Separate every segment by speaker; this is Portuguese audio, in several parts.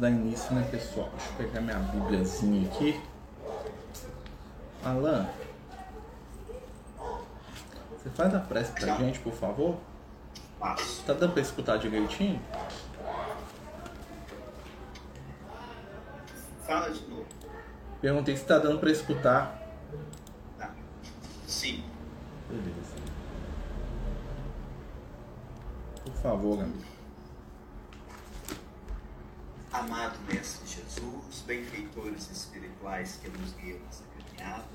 Speaker 1: dar início, né, pessoal? Deixa eu pegar minha bíbliazinha aqui. Alan, você faz a prece pra gente, por favor?
Speaker 2: Faço.
Speaker 1: Tá dando pra escutar direitinho?
Speaker 2: Fala de novo.
Speaker 1: Perguntei se tá dando pra escutar.
Speaker 2: Tá. Sim.
Speaker 1: Beleza. Por favor, amigo.
Speaker 2: Amado Mestre Jesus, benfeitores espirituais que nos guiam nessa caminhada,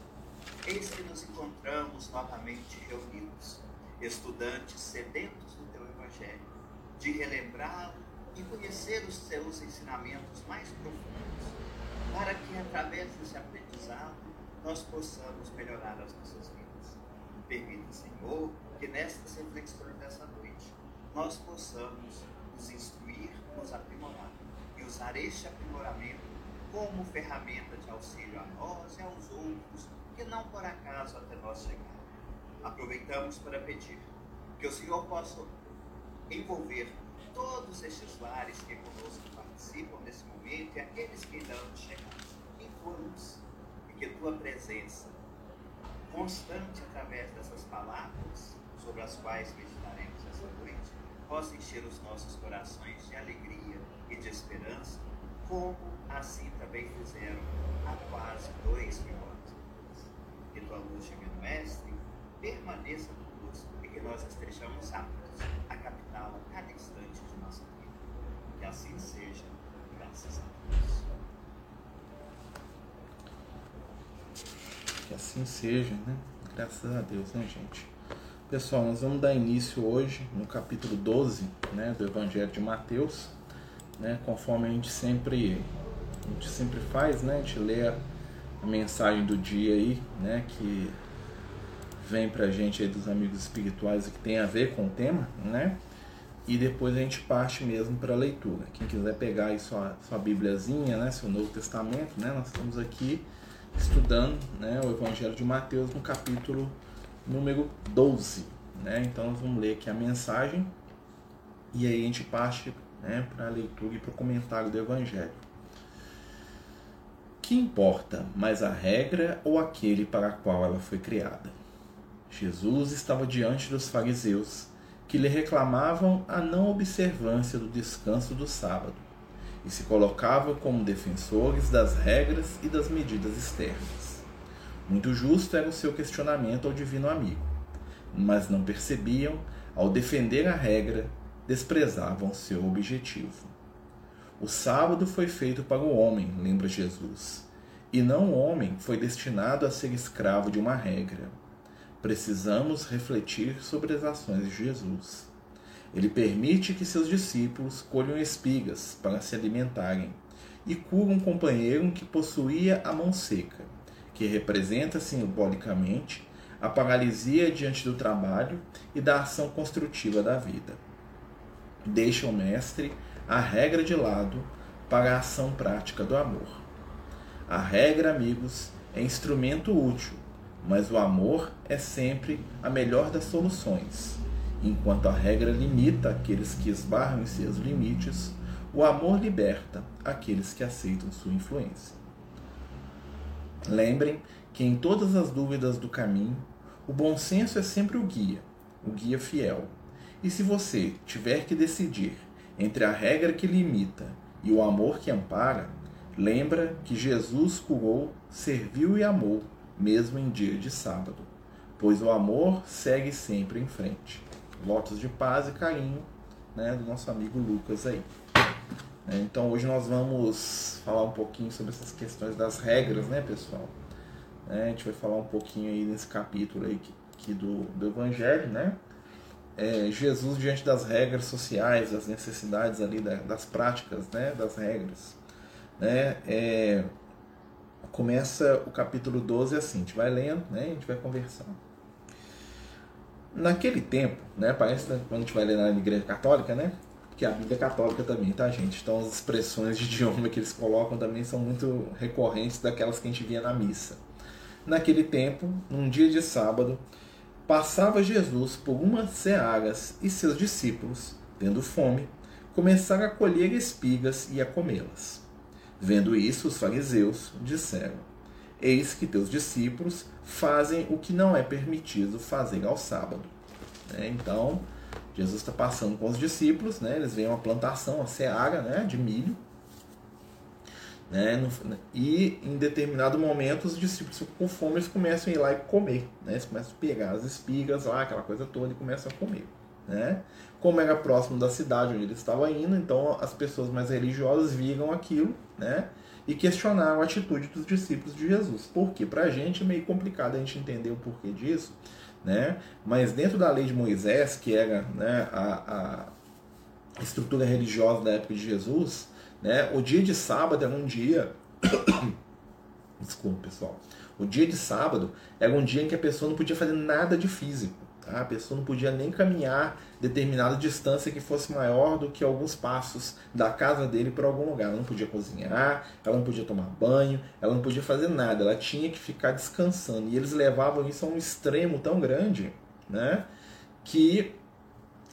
Speaker 2: eis que nos encontramos novamente reunidos, estudantes sedentos do Teu Evangelho, de relembrá-lo e conhecer os Seus ensinamentos mais profundos, para que através desse aprendizado nós possamos melhorar as nossas vidas. Permita, Senhor, que nestas reflexões dessa noite nós possamos nos instruir, nos aprimorar e usar este aprimoramento como ferramenta de auxílio a nós e aos outros que não por acaso até nós chegaram. Aproveitamos para pedir que o Senhor possa envolver todos estes lares que conosco participam nesse momento e aqueles que ainda não chegaram em tua e que tua presença constante através dessas palavras sobre as quais meditaremos essa noite possa encher os nossos corações de alegria e de esperança, como assim também fizeram há quase dois mil anos. Que tua luz, divino Mestre, permaneça conosco e que nós estejamos aptos a captá-la a cada instante de nossa vida. Que assim seja, graças a Deus.
Speaker 1: Que assim seja, né? Graças a Deus, né, gente? Pessoal, nós vamos dar início hoje no capítulo 12 né, do Evangelho de Mateus, né, conforme a gente sempre a gente sempre faz, né, a gente lê a, a mensagem do dia aí, né, que vem pra gente aí dos amigos espirituais e que tem a ver com o tema, né, e depois a gente parte mesmo para a leitura. Quem quiser pegar aí sua, sua Bíbliazinha, né, seu Novo Testamento, né, nós estamos aqui estudando né, o Evangelho de Mateus no capítulo número 12. Né? Então nós vamos ler aqui a mensagem e aí a gente parte né, para a leitura e para o comentário do Evangelho. Que importa mais a regra ou aquele para a qual ela foi criada? Jesus estava diante dos fariseus, que lhe reclamavam a não observância do descanso do sábado, e se colocavam como defensores das regras e das medidas externas. Muito justo era o seu questionamento ao divino amigo, mas não percebiam, ao defender a regra, desprezavam seu objetivo. O sábado foi feito para o homem, lembra Jesus, e não o homem foi destinado a ser escravo de uma regra. Precisamos refletir sobre as ações de Jesus. Ele permite que seus discípulos colham espigas para se alimentarem e cura um companheiro que possuía a mão seca que representa simbolicamente a paralisia diante do trabalho e da ação construtiva da vida. Deixa o mestre a regra de lado para a ação prática do amor. A regra, amigos, é instrumento útil, mas o amor é sempre a melhor das soluções. Enquanto a regra limita aqueles que esbarram em seus limites, o amor liberta aqueles que aceitam sua influência. Lembrem que em todas as dúvidas do caminho, o bom senso é sempre o guia, o guia fiel. E se você tiver que decidir entre a regra que limita e o amor que ampara, lembra que Jesus curou, serviu e amou, mesmo em dia de sábado, pois o amor segue sempre em frente. Votos de paz e carinho né, do nosso amigo Lucas aí. Né? Então hoje nós vamos falar um pouquinho sobre essas questões das regras, né, pessoal? É, a gente vai falar um pouquinho aí nesse capítulo aí aqui do, do Evangelho, né? É, Jesus diante das regras sociais, das necessidades ali, da, das práticas, né, das regras. Né? É, começa o capítulo 12 assim, a gente vai lendo, né, a gente vai conversando. Naquele tempo, né, parece quando a gente vai ler na igreja católica, né, que a Bíblia é católica também, tá, gente? Então as expressões de idioma que eles colocam também são muito recorrentes daquelas que a gente via na missa. Naquele tempo, num dia de sábado, passava Jesus por umas searas e seus discípulos, tendo fome, começaram a colher espigas e a comê-las. Vendo isso, os fariseus disseram: Eis que teus discípulos fazem o que não é permitido fazer ao sábado. Né? Então, Jesus está passando com os discípulos, né? eles veem uma plantação, uma seara né? de milho, né? E em determinado momento os discípulos com fome eles começam a ir lá e comer. Né? Eles começam a pegar as espigas lá, aquela coisa toda, e começam a comer. Né? Como era próximo da cidade onde eles estavam indo, então as pessoas mais religiosas viram aquilo né? e questionaram a atitude dos discípulos de Jesus. Porque para a gente é meio complicado a gente entender o porquê disso, né? mas dentro da lei de Moisés, que era né, a, a estrutura religiosa da época de Jesus, né? O dia de sábado era um dia. Desculpa, pessoal. O dia de sábado era um dia em que a pessoa não podia fazer nada de físico. Tá? A pessoa não podia nem caminhar determinada distância que fosse maior do que alguns passos da casa dele para algum lugar. Ela não podia cozinhar, ela não podia tomar banho, ela não podia fazer nada. Ela tinha que ficar descansando. E eles levavam isso a um extremo tão grande né? que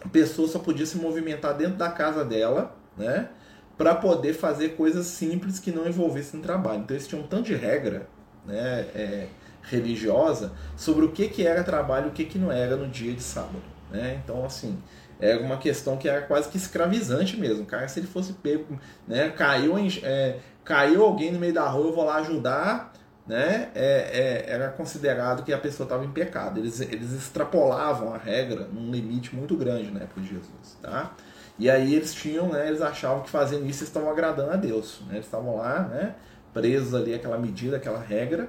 Speaker 1: a pessoa só podia se movimentar dentro da casa dela, né? Para poder fazer coisas simples que não envolvessem trabalho. Então eles tinham um tanto de regra né, é, religiosa sobre o que, que era trabalho e o que, que não era no dia de sábado. Né? Então, assim, era uma questão que era quase que escravizante mesmo. Cara, se ele fosse pego, né, caiu, em, é, caiu alguém no meio da rua, eu vou lá ajudar, né, é, é, era considerado que a pessoa estava em pecado. Eles, eles extrapolavam a regra num limite muito grande na época de Jesus. Tá? E aí eles tinham, né, eles achavam que fazendo isso estavam agradando a Deus. Né? Eles estavam lá, né, presos ali àquela medida, aquela regra.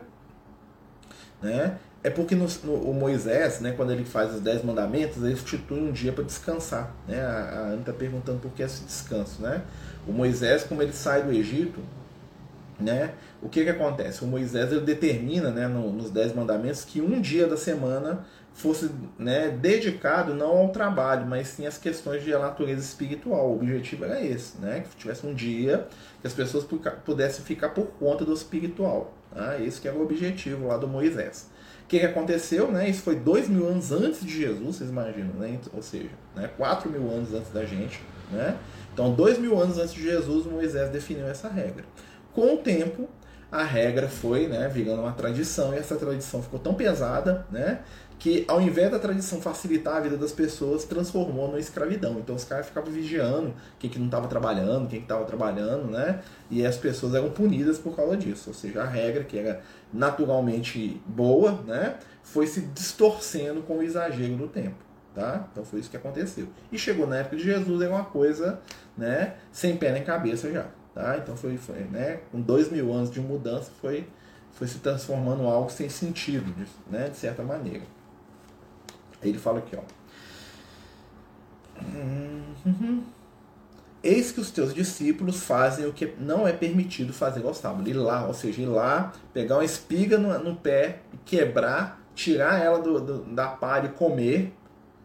Speaker 1: Né? É porque no, no, o Moisés, né, quando ele faz os dez mandamentos, ele institui um dia para descansar. Né? A, a Ana está perguntando por que esse descanso. Né? O Moisés, como ele sai do Egito, né, o que, que acontece? O Moisés ele determina né, no, nos dez mandamentos que um dia da semana fosse né, dedicado não ao trabalho, mas sim às questões de natureza espiritual. O objetivo era esse, né, que tivesse um dia que as pessoas pudessem ficar por conta do espiritual. Tá? Esse que era o objetivo lá do Moisés. O que, que aconteceu? Né? Isso foi dois mil anos antes de Jesus, vocês imaginam, né? ou seja, né, quatro mil anos antes da gente. Né? Então, dois mil anos antes de Jesus, Moisés definiu essa regra. Com o tempo, a regra foi né, virando uma tradição, e essa tradição ficou tão pesada né, que ao invés da tradição facilitar a vida das pessoas, transformou numa escravidão. Então os caras ficavam vigiando quem que não estava trabalhando, quem que estava trabalhando, né? E as pessoas eram punidas por causa disso. Ou seja, a regra que era naturalmente boa, né? Foi se distorcendo com o exagero do tempo. Tá? Então foi isso que aconteceu. E chegou na época de Jesus, era uma coisa né, sem pé nem cabeça já. Tá? Então foi, foi né, com dois mil anos de mudança, foi, foi se transformando em algo sem sentido, né, de certa maneira. Aí ele fala aqui, ó. Eis que os teus discípulos fazem o que não é permitido fazer ao sábado. Ir lá, ou seja, ir lá, pegar uma espiga no, no pé, quebrar, tirar ela do, do, da palha e comer,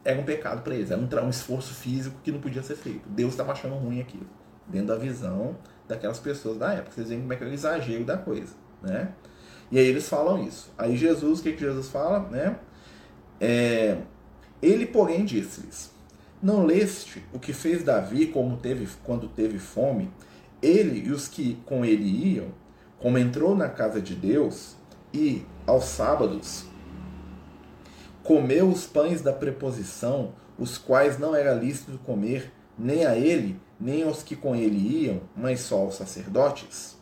Speaker 1: era um pecado para eles. Era um, um, esforço físico que não podia ser feito. Deus estava achando ruim aquilo. Dentro da visão daquelas pessoas da época. Vocês veem como é que é o exagero da coisa. Né? E aí eles falam isso. Aí Jesus, o que, que Jesus fala? Né? É, ele, porém, disse-lhes: Não leste o que fez Davi como teve, quando teve fome? Ele e os que com ele iam, como entrou na casa de Deus e, aos sábados, comeu os pães da preposição, os quais não era lícito comer, nem a ele, nem aos que com ele iam, mas só aos sacerdotes?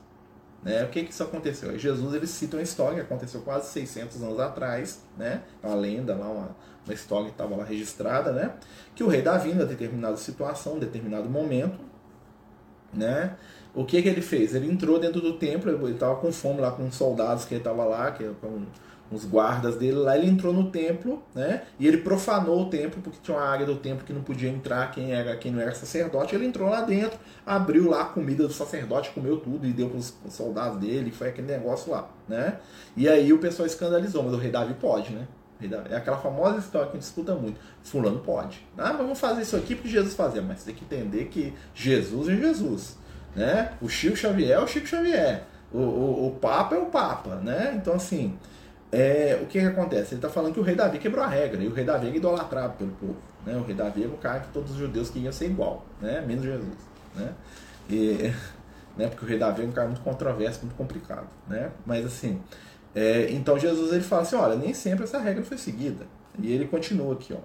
Speaker 1: Né? O que, que isso aconteceu? Jesus ele cita uma história que aconteceu quase 600 anos atrás, né? uma lenda, lá, uma, uma história que estava lá registrada, né? que o rei Davi, em determinada situação, em determinado momento, né? o que, que ele fez? Ele entrou dentro do templo, ele estava com fome lá com os soldados que ele estava lá, que com uns guardas dele lá, ele entrou no templo, né? E ele profanou o templo porque tinha uma área do templo que não podia entrar quem era quem não era sacerdote. Ele entrou lá dentro, abriu lá a comida do sacerdote, comeu tudo e deu para os soldados dele, foi aquele negócio lá, né? E aí o pessoal escandalizou, mas o rei Davi pode, né? É aquela famosa história que a gente escuta muito. Fulano pode. Ah, mas vamos fazer isso aqui porque Jesus fazia. Mas tem que entender que Jesus é Jesus. Né? O Chico Xavier é o Chico Xavier. O, o, o Papa é o Papa. Né? Então, assim, é, o que, que acontece? Ele está falando que o rei Davi quebrou a regra, e o rei Davi é idolatrado pelo povo. Né? O rei Davi é o cara que todos os judeus queriam ser igual, né? menos Jesus. Né? E, né? Porque o rei Davi é um cara muito controverso, muito complicado. Né? Mas assim, é, então Jesus ele fala assim, olha, nem sempre essa regra foi seguida. E ele continua aqui, ó.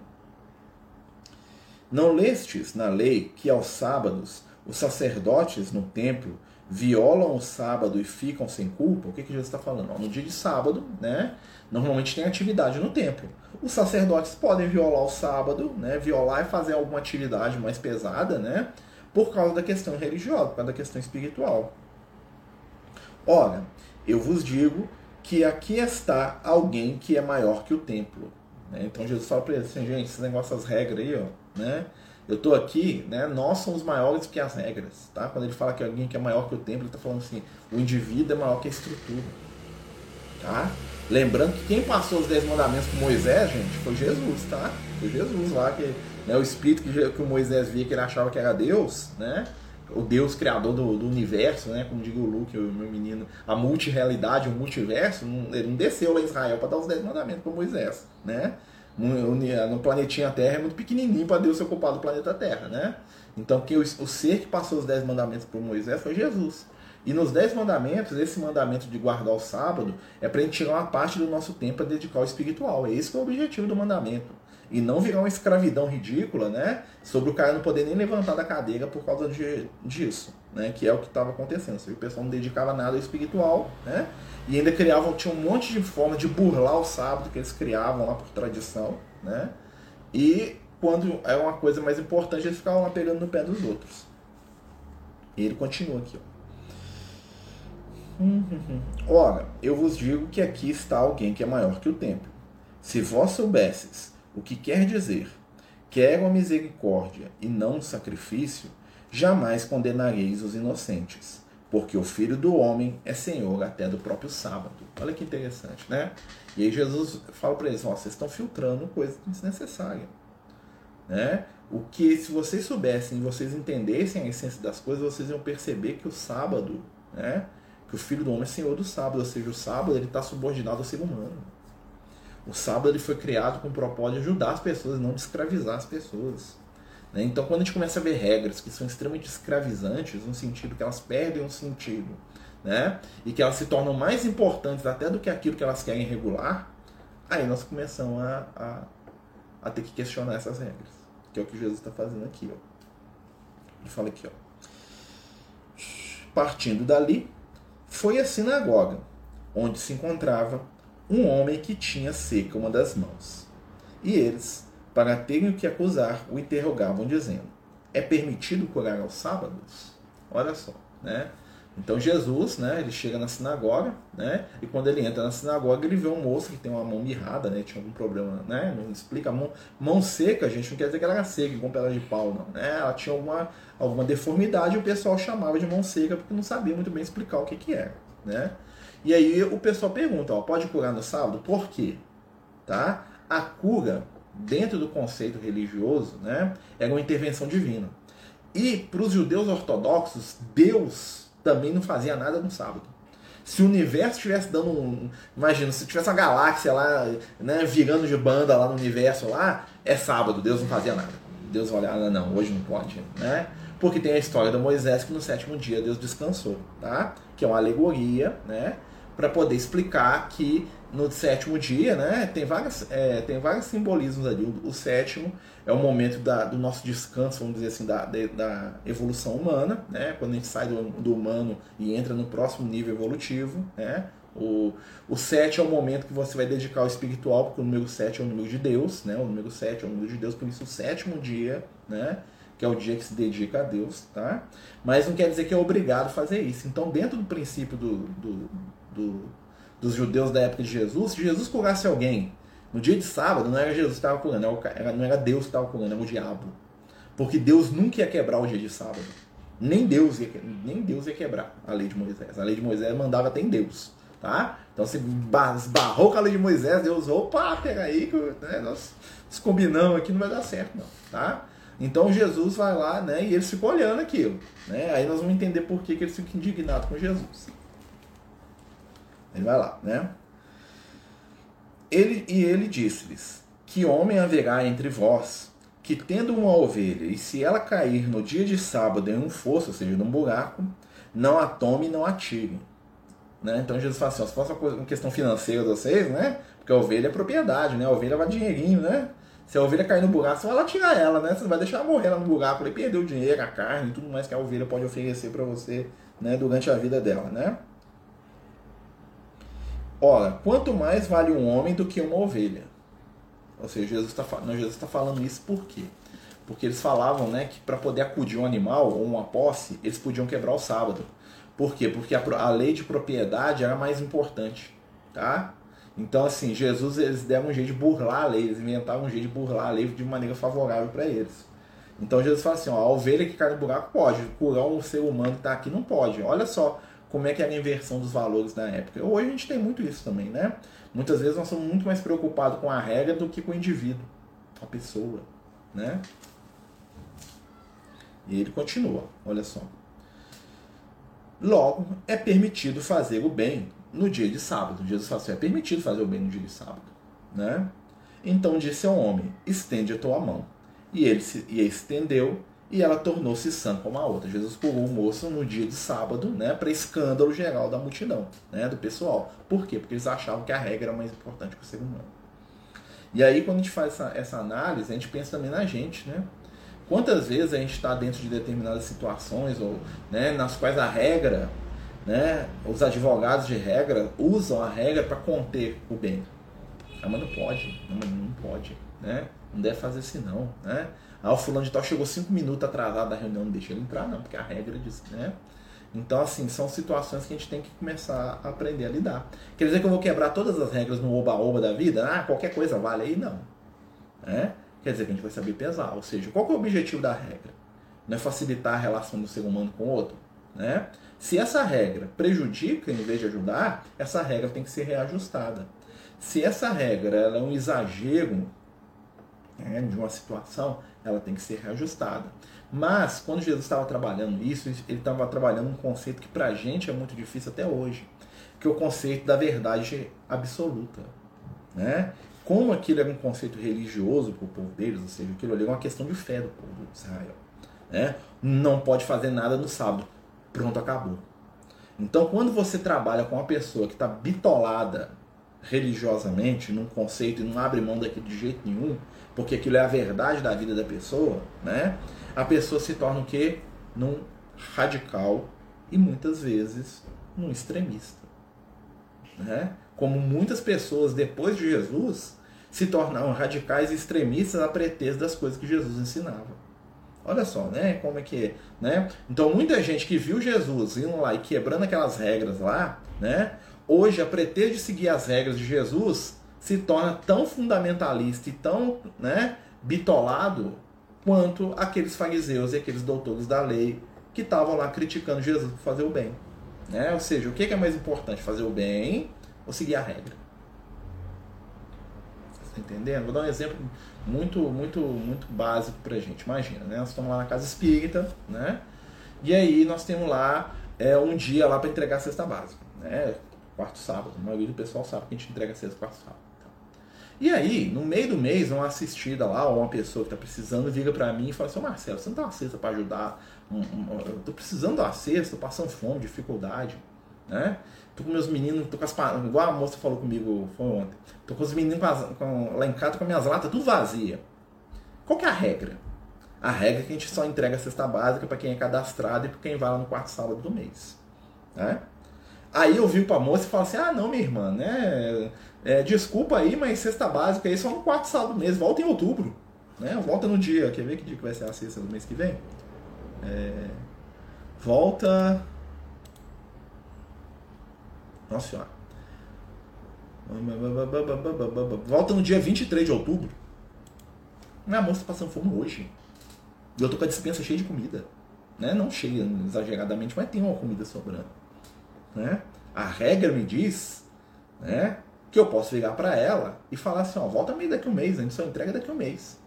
Speaker 1: Não lestes na lei que aos sábados os sacerdotes no templo violam o sábado e ficam sem culpa? O que, que Jesus está falando? No dia de sábado, né? Normalmente tem atividade no templo. Os sacerdotes podem violar o sábado, né? Violar e fazer alguma atividade mais pesada, né? Por causa da questão religiosa, por causa da questão espiritual. Ora, eu vos digo que aqui está alguém que é maior que o templo. Né? Então Jesus fala para eles assim, gente, esses negócios, as regras aí, ó, né? Eu estou aqui, né? Nós somos maiores que as regras, tá? Quando ele fala que alguém que é maior que o templo, ele está falando assim, o indivíduo é maior que a estrutura, tá? Lembrando que quem passou os dez mandamentos com Moisés, gente, foi Jesus, tá? Foi Jesus lá que, né, o espírito que, que o Moisés via que ele achava que era Deus, né? o Deus criador do, do, universo, né? Como digo o Luke, o meu menino, a multirealidade, o multiverso, não, ele não desceu lá em Israel para dar os dez mandamentos para Moisés, né? No, planetinha Terra é muito pequenininho para Deus ser ocupado do planeta Terra, né? Então que o, o ser que passou os dez mandamentos para Moisés foi Jesus. E nos dez mandamentos, esse mandamento de guardar o sábado é para a gente tirar uma parte do nosso tempo para dedicar ao espiritual. É esse que é o objetivo do mandamento e não virar uma escravidão ridícula, né? Sobre o cara não poder nem levantar da cadeira por causa de, disso, né? Que é o que estava acontecendo. O pessoal não dedicava nada ao espiritual, né? E ainda criavam, tinha um monte de forma de burlar o sábado que eles criavam lá por tradição, né? E quando é uma coisa mais importante, eles ficavam lá pegando no pé dos outros. E ele continua aqui, ó. Ora, eu vos digo que aqui está alguém que é maior que o templo. Se vós soubesses o que quer dizer: quero a misericórdia e não o sacrifício, jamais condenareis os inocentes, porque o Filho do Homem é Senhor até do próprio sábado. Olha que interessante, né? E aí Jesus fala para eles: ó, vocês estão filtrando coisa desnecessária. Né? O que, se vocês soubessem, vocês entendessem a essência das coisas, vocês iam perceber que o sábado, né? Que o Filho do Homem é Senhor do sábado, ou seja, o sábado ele está subordinado ao ser humano. O sábado ele foi criado com o propósito de ajudar as pessoas, não de escravizar as pessoas. Né? Então, quando a gente começa a ver regras que são extremamente escravizantes, no sentido que elas perdem o sentido, né? e que elas se tornam mais importantes até do que aquilo que elas querem regular, aí nós começamos a, a, a ter que questionar essas regras. Que é o que Jesus está fazendo aqui. Ó. Ele fala aqui, ó. Partindo dali, foi a sinagoga, onde se encontrava um homem que tinha seca uma das mãos. E eles, para terem o que acusar, o interrogavam, dizendo: É permitido curar aos sábados? Olha só, né? Então Jesus, né, ele chega na sinagoga, né, e quando ele entra na sinagoga, ele vê um moço que tem uma mão mirrada, né, tinha algum problema, né, não explica, a mão, mão seca, gente, não quer dizer que ela era seca, com pedra de pau, não, né, ela tinha alguma, alguma deformidade o pessoal chamava de mão seca porque não sabia muito bem explicar o que que era, né. E aí o pessoal pergunta, ó, pode curar no sábado? Por quê? Tá? A cura, dentro do conceito religioso, né, é uma intervenção divina. E para os judeus ortodoxos, Deus também não fazia nada no sábado. Se o universo estivesse dando um. Imagina, se tivesse uma galáxia lá, né, virando de banda lá no universo lá, é sábado, Deus não fazia nada. Deus olha, ah, não, hoje não pode, né? Porque tem a história de Moisés que no sétimo dia Deus descansou, tá? Que é uma alegoria, né? Para poder explicar que no sétimo dia, né, tem, várias, é, tem vários simbolismos ali. O, o sétimo é o momento da, do nosso descanso, vamos dizer assim, da, de, da evolução humana, né, quando a gente sai do, do humano e entra no próximo nível evolutivo. Né, o, o 7 é o momento que você vai dedicar ao espiritual, porque o número 7 é o número de Deus, né, o número 7 é o número de Deus, por isso o sétimo dia, né, que é o dia que se dedica a Deus, tá? Mas não quer dizer que é obrigado a fazer isso. Então, dentro do princípio do, do do, dos judeus da época de Jesus, se Jesus curasse alguém no dia de sábado, não era Jesus que estava curando, era, não era Deus que estava curando, era o diabo. Porque Deus nunca ia quebrar o dia de sábado. Nem Deus ia, nem Deus ia quebrar a lei de Moisés. A lei de Moisés mandava até em Deus. Tá? Então se esbarrou com a lei de Moisés, Deus, opa, peraí, que né, nós, combinamos aqui, não vai dar certo, não. Tá? Então Jesus vai lá né, e eles ficam olhando aquilo. Né? Aí nós vamos entender por que, que eles ficam indignados com Jesus. Ele vai lá, né? ele, e ele disse-lhes: Que homem haverá entre vós que, tendo uma ovelha, e se ela cair no dia de sábado em um fosso, ou seja, num buraco, não a tome e não a tire? Né? Então Jesus fala assim: ó, se fosse uma, questão financeira de vocês, né? Porque a ovelha é propriedade, né? A ovelha vai dinheirinho, né? Se a ovelha cair no buraco, você vai lá tirar ela, né? Você vai deixar ela morrer lá no buraco, ele perdeu o dinheiro, a carne e tudo mais que a ovelha pode oferecer para você, né? Durante a vida dela, né? Ora, quanto mais vale um homem do que uma ovelha? Ou seja, Jesus está tá falando isso por quê? Porque eles falavam né, que para poder acudir um animal ou uma posse, eles podiam quebrar o sábado. Por quê? Porque a, a lei de propriedade era mais importante. Tá? Então, assim, Jesus eles deram um jeito de burlar a lei, eles inventaram um jeito de burlar a lei de maneira favorável para eles. Então Jesus fala assim: ó, a ovelha que cai no buraco pode, curar um ser humano que está aqui não pode. Olha só como é que era a inversão dos valores na época. Hoje a gente tem muito isso também, né? Muitas vezes nós somos muito mais preocupados com a regra do que com o indivíduo, a pessoa, né? E ele continua, olha só. Logo, é permitido fazer o bem no dia de sábado. Jesus fala assim, é permitido fazer o bem no dia de sábado. Né? Então disse ao homem, estende a tua mão. E ele se, e estendeu, e ela tornou-se sã como a outra. Jesus curou o moço no dia de sábado, né, para escândalo geral da multidão, né, do pessoal. Por quê? Porque eles achavam que a regra era mais importante que o ser humano. E aí, quando a gente faz essa, essa análise, a gente pensa também na gente, né? Quantas vezes a gente está dentro de determinadas situações ou né, nas quais a regra, né, os advogados de regra usam a regra para conter o bem. Ah, mas não pode, não, não pode, né? Não deve fazer assim não, né? Ah, o fulano de tal chegou cinco minutos atrasado da reunião, não deixa ele entrar não, porque a regra diz, né? Então, assim, são situações que a gente tem que começar a aprender a lidar. Quer dizer que eu vou quebrar todas as regras no oba-oba da vida? Ah, qualquer coisa vale aí? Não. Né? Quer dizer que a gente vai saber pesar. Ou seja, qual é o objetivo da regra? Não é facilitar a relação do ser humano com o outro? Né? Se essa regra prejudica em vez de ajudar, essa regra tem que ser reajustada. Se essa regra é um exagero né, de uma situação, ela tem que ser reajustada. Mas, quando Jesus estava trabalhando isso, ele estava trabalhando um conceito que para a gente é muito difícil até hoje, que é o conceito da verdade absoluta. Né? Como aquilo era um conceito religioso para o povo deles, ou seja, aquilo ali é uma questão de fé do povo de Israel. Né? Não pode fazer nada no sábado. Pronto, acabou. Então, quando você trabalha com uma pessoa que está bitolada religiosamente num conceito e não abre mão daquilo de jeito nenhum, porque aquilo é a verdade da vida da pessoa, né? A pessoa se torna o quê? Num radical e muitas vezes num extremista, né? Como muitas pessoas depois de Jesus se tornaram radicais e extremistas a pretexto das coisas que Jesus ensinava. Olha só, né? Como é que é, né? Então muita gente que viu Jesus indo lá e quebrando aquelas regras lá, né? Hoje a pretexto de seguir as regras de Jesus se torna tão fundamentalista e tão né, bitolado quanto aqueles fariseus e aqueles doutores da lei que estavam lá criticando Jesus por fazer o bem. Né? Ou seja, o que é mais importante, fazer o bem ou seguir a regra? Está entendendo? Vou dar um exemplo muito, muito, muito básico para gente. Imagina, né? nós estamos lá na casa espírita, né? e aí nós temos lá é, um dia lá para entregar a cesta básica. Né? Quarto sábado. A maioria do pessoal sabe que a gente entrega a cesta quarto sábado. E aí, no meio do mês, uma assistida lá, ou uma pessoa que está precisando, liga para mim e fala assim: Marcelo, você não tem uma cesta para ajudar? eu tô precisando de uma cesta, tô passando fome, dificuldade, né? Tô com meus meninos, tô com as igual a moça falou comigo foi ontem. Tô com os meninos com as, com, lá em casa com as minhas latas tudo vazia. Qual que é a regra? A regra é que a gente só entrega a cesta básica para quem é cadastrado e para quem vai lá no quarto sábado do mês. Né? Aí eu vi para a moça e falei assim: ah, não, minha irmã, né? É, desculpa aí, mas cesta básica aí só no quarto sábado mês, volta em outubro. Né? Volta no dia. Quer ver que dia que vai ser a sexta do mês que vem? É, volta. Nossa senhora. Volta no dia 23 de outubro. Minha moça tá passando fome hoje. E eu tô com a dispensa cheia de comida. Né? Não cheia exageradamente, mas tem uma comida sobrando. Né? A regra me diz né, que eu posso ligar para ela e falar assim, ó, volta meio daqui um mês, a gente só entrega daqui um mês.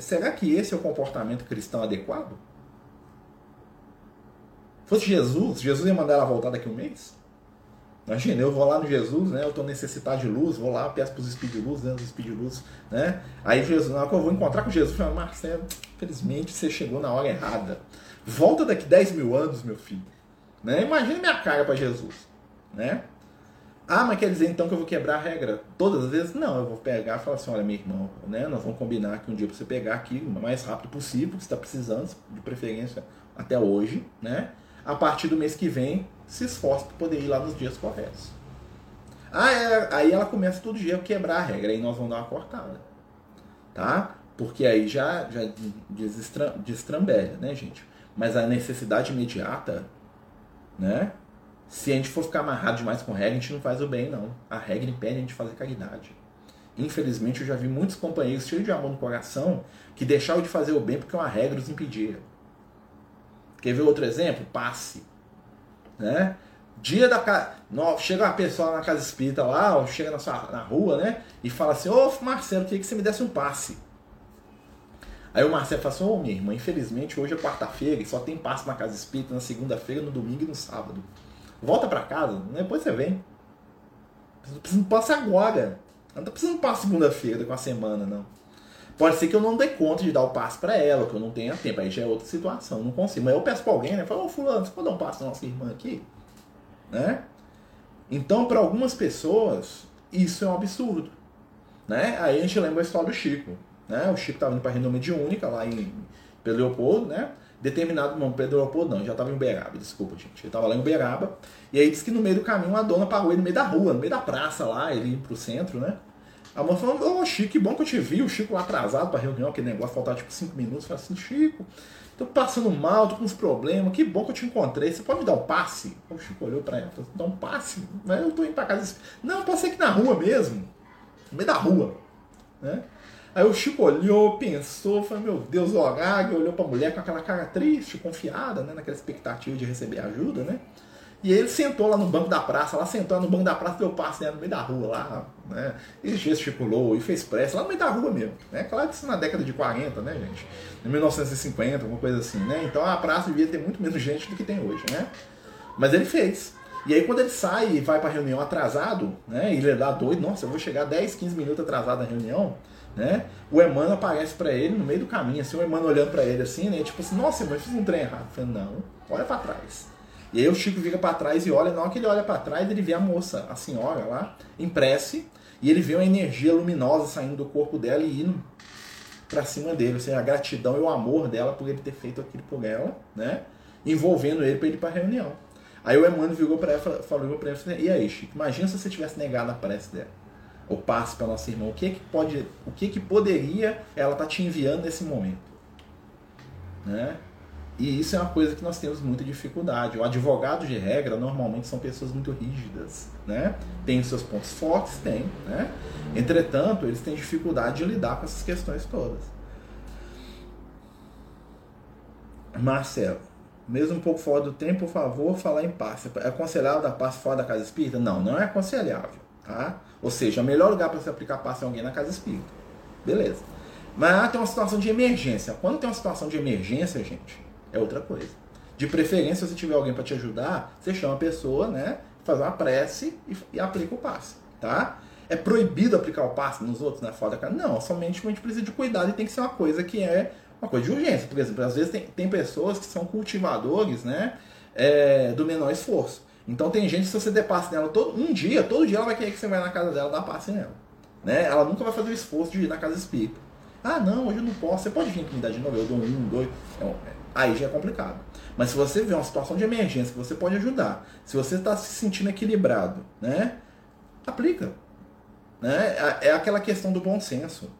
Speaker 1: Será que esse é o comportamento cristão adequado? Fosse Jesus, Jesus ia mandar ela voltar daqui um mês? Imagina, eu vou lá no Jesus, né? Eu estou necessitado de luz, vou lá, peço para os Speed Luz, né? Os Speed Luz, né? Aí Jesus, na hora que eu vou encontrar com Jesus, eu falo, Marcelo, infelizmente você chegou na hora errada. Volta daqui 10 mil anos, meu filho. Né? Imagina minha cara para Jesus, né? Ah, mas quer dizer então que eu vou quebrar a regra todas as vezes? Não, eu vou pegar e falar assim, olha, meu irmão, né? Nós vamos combinar aqui um dia para você pegar aqui o mais rápido possível, que você está precisando, de preferência até hoje, né? A partir do mês que vem, se esforce para poder ir lá nos dias corretos. Ah, é, aí ela começa todo dia a quebrar a regra, aí nós vamos dar uma cortada. Tá? Porque aí já, já destrambelha, né, gente? Mas a necessidade imediata, né? Se a gente for ficar amarrado demais com regra, a gente não faz o bem, não. A regra impede a gente fazer caridade. Infelizmente, eu já vi muitos companheiros cheios de amor no coração que deixaram de fazer o bem porque uma regra os impedia. Quer ver outro exemplo? Passe. Né? Dia da casa. Chega uma pessoa na casa espírita lá, ou chega na, sua, na rua, né? E fala assim: Ô Marcelo, queria que você me desse um passe. Aí o Marcelo fala assim: Ô minha irmã, infelizmente hoje é quarta-feira e só tem passe na casa espírita na segunda-feira, no domingo e no sábado. Volta para casa, depois você vem. Não precisa de passe agora. Não tá precisando de passe segunda-feira com a semana, não. Pode ser que eu não dê conta de dar o passe para ela, que eu não tenha tempo. Aí já é outra situação, não consigo. Mas eu peço pra alguém, né? Fala, ô fulano, você pode dar um passe pra nossa irmã aqui? Né? Então, para algumas pessoas, isso é um absurdo. Né? Aí a gente lembra a história do Chico. Né? O Chico estava indo para a reunião mediúnica lá em Pedro Leopoldo, né? Determinado, não, Pedro Leopoldo não, já estava em Uberaba, desculpa, gente. Ele estava lá em Uberaba. E aí disse que no meio do caminho uma dona parou ele no meio da rua, no meio da praça lá, ele ia pro centro, né? A moça falou, ô oh, Chico, que bom que eu te vi, o Chico lá atrasado pra reunião, aquele negócio, faltava tipo 5 minutos. Falei assim, Chico, tô passando mal, tô com uns problemas, que bom que eu te encontrei, você pode me dar um passe? O Chico olhou pra ela, falou, dá um passe? Mas eu tô indo pra casa. Não, eu passei aqui na rua mesmo, no meio da rua, né? Aí o Chico olhou, pensou, falou, meu Deus, o horário, olhou pra mulher com aquela cara triste, confiada, né, naquela expectativa de receber ajuda, né? E ele sentou lá no banco da praça, lá sentou no banco da praça, deu passe né, no meio da rua lá, né? E gesticulou e fez pressa lá no meio da rua mesmo. Né? Claro que isso na década de 40, né, gente? Em 1950, alguma coisa assim, né? Então a praça devia ter muito menos gente do que tem hoje, né? Mas ele fez. E aí quando ele sai e vai pra reunião atrasado, né? Ele é lá doido, nossa, eu vou chegar 10, 15 minutos atrasado na reunião, né? O Emmanuel aparece para ele no meio do caminho, assim, o Emmanuel olhando para ele assim, né? Tipo assim, nossa, mas fiz um trem errado. Falei, não, olha para trás. E aí o Chico vira para trás e olha, na hora que ele olha para trás, ele vê a moça, a senhora lá, em prece, e ele vê uma energia luminosa saindo do corpo dela e indo para cima dele, ou seja, a gratidão e o amor dela por ele ter feito aquilo por ela, né? Envolvendo ele para ir para reunião. Aí o Emmanuel virou para ela, falou para ele, e aí, Chico, imagina se você tivesse negado a prece dela, ou passe para nossa irmã, o que que pode, o que que poderia ela estar tá te enviando nesse momento, né? E isso é uma coisa que nós temos muita dificuldade. O advogado de regra normalmente são pessoas muito rígidas, né? Tem seus pontos fortes, tem, né? Entretanto, eles têm dificuldade de lidar com essas questões todas. Marcelo, mesmo um pouco fora do tempo, por favor, falar em passe. É aconselhável dar passe fora da casa espírita? Não, não é aconselhável, tá? Ou seja, o melhor lugar para você aplicar passe é alguém na casa espírita. Beleza. Mas tem uma situação de emergência. Quando tem uma situação de emergência, gente, é outra coisa. De preferência, se tiver alguém para te ajudar, você chama a pessoa, né? Faz uma prece e, e, aplica o passe, tá? É proibido aplicar o passe nos outros, né? Fora da casa? Não, somente a gente precisa de cuidado e tem que ser uma coisa que é uma coisa de urgência. Por exemplo, às vezes tem, tem pessoas que são cultivadores, né? É, do menor esforço. Então tem gente, se você der passe nela todo, um dia, todo dia ela vai querer que você vai na casa dela dar passe nela. Né? Ela nunca vai fazer o esforço de ir na casa espírita. Ah, não, hoje eu não posso. Você pode vir aqui me dar de novo, eu dou um, dois. É aí já é complicado. Mas se você vê uma situação de emergência que você pode ajudar, se você está se sentindo equilibrado, né, aplica. Né? É, é aquela questão do bom senso.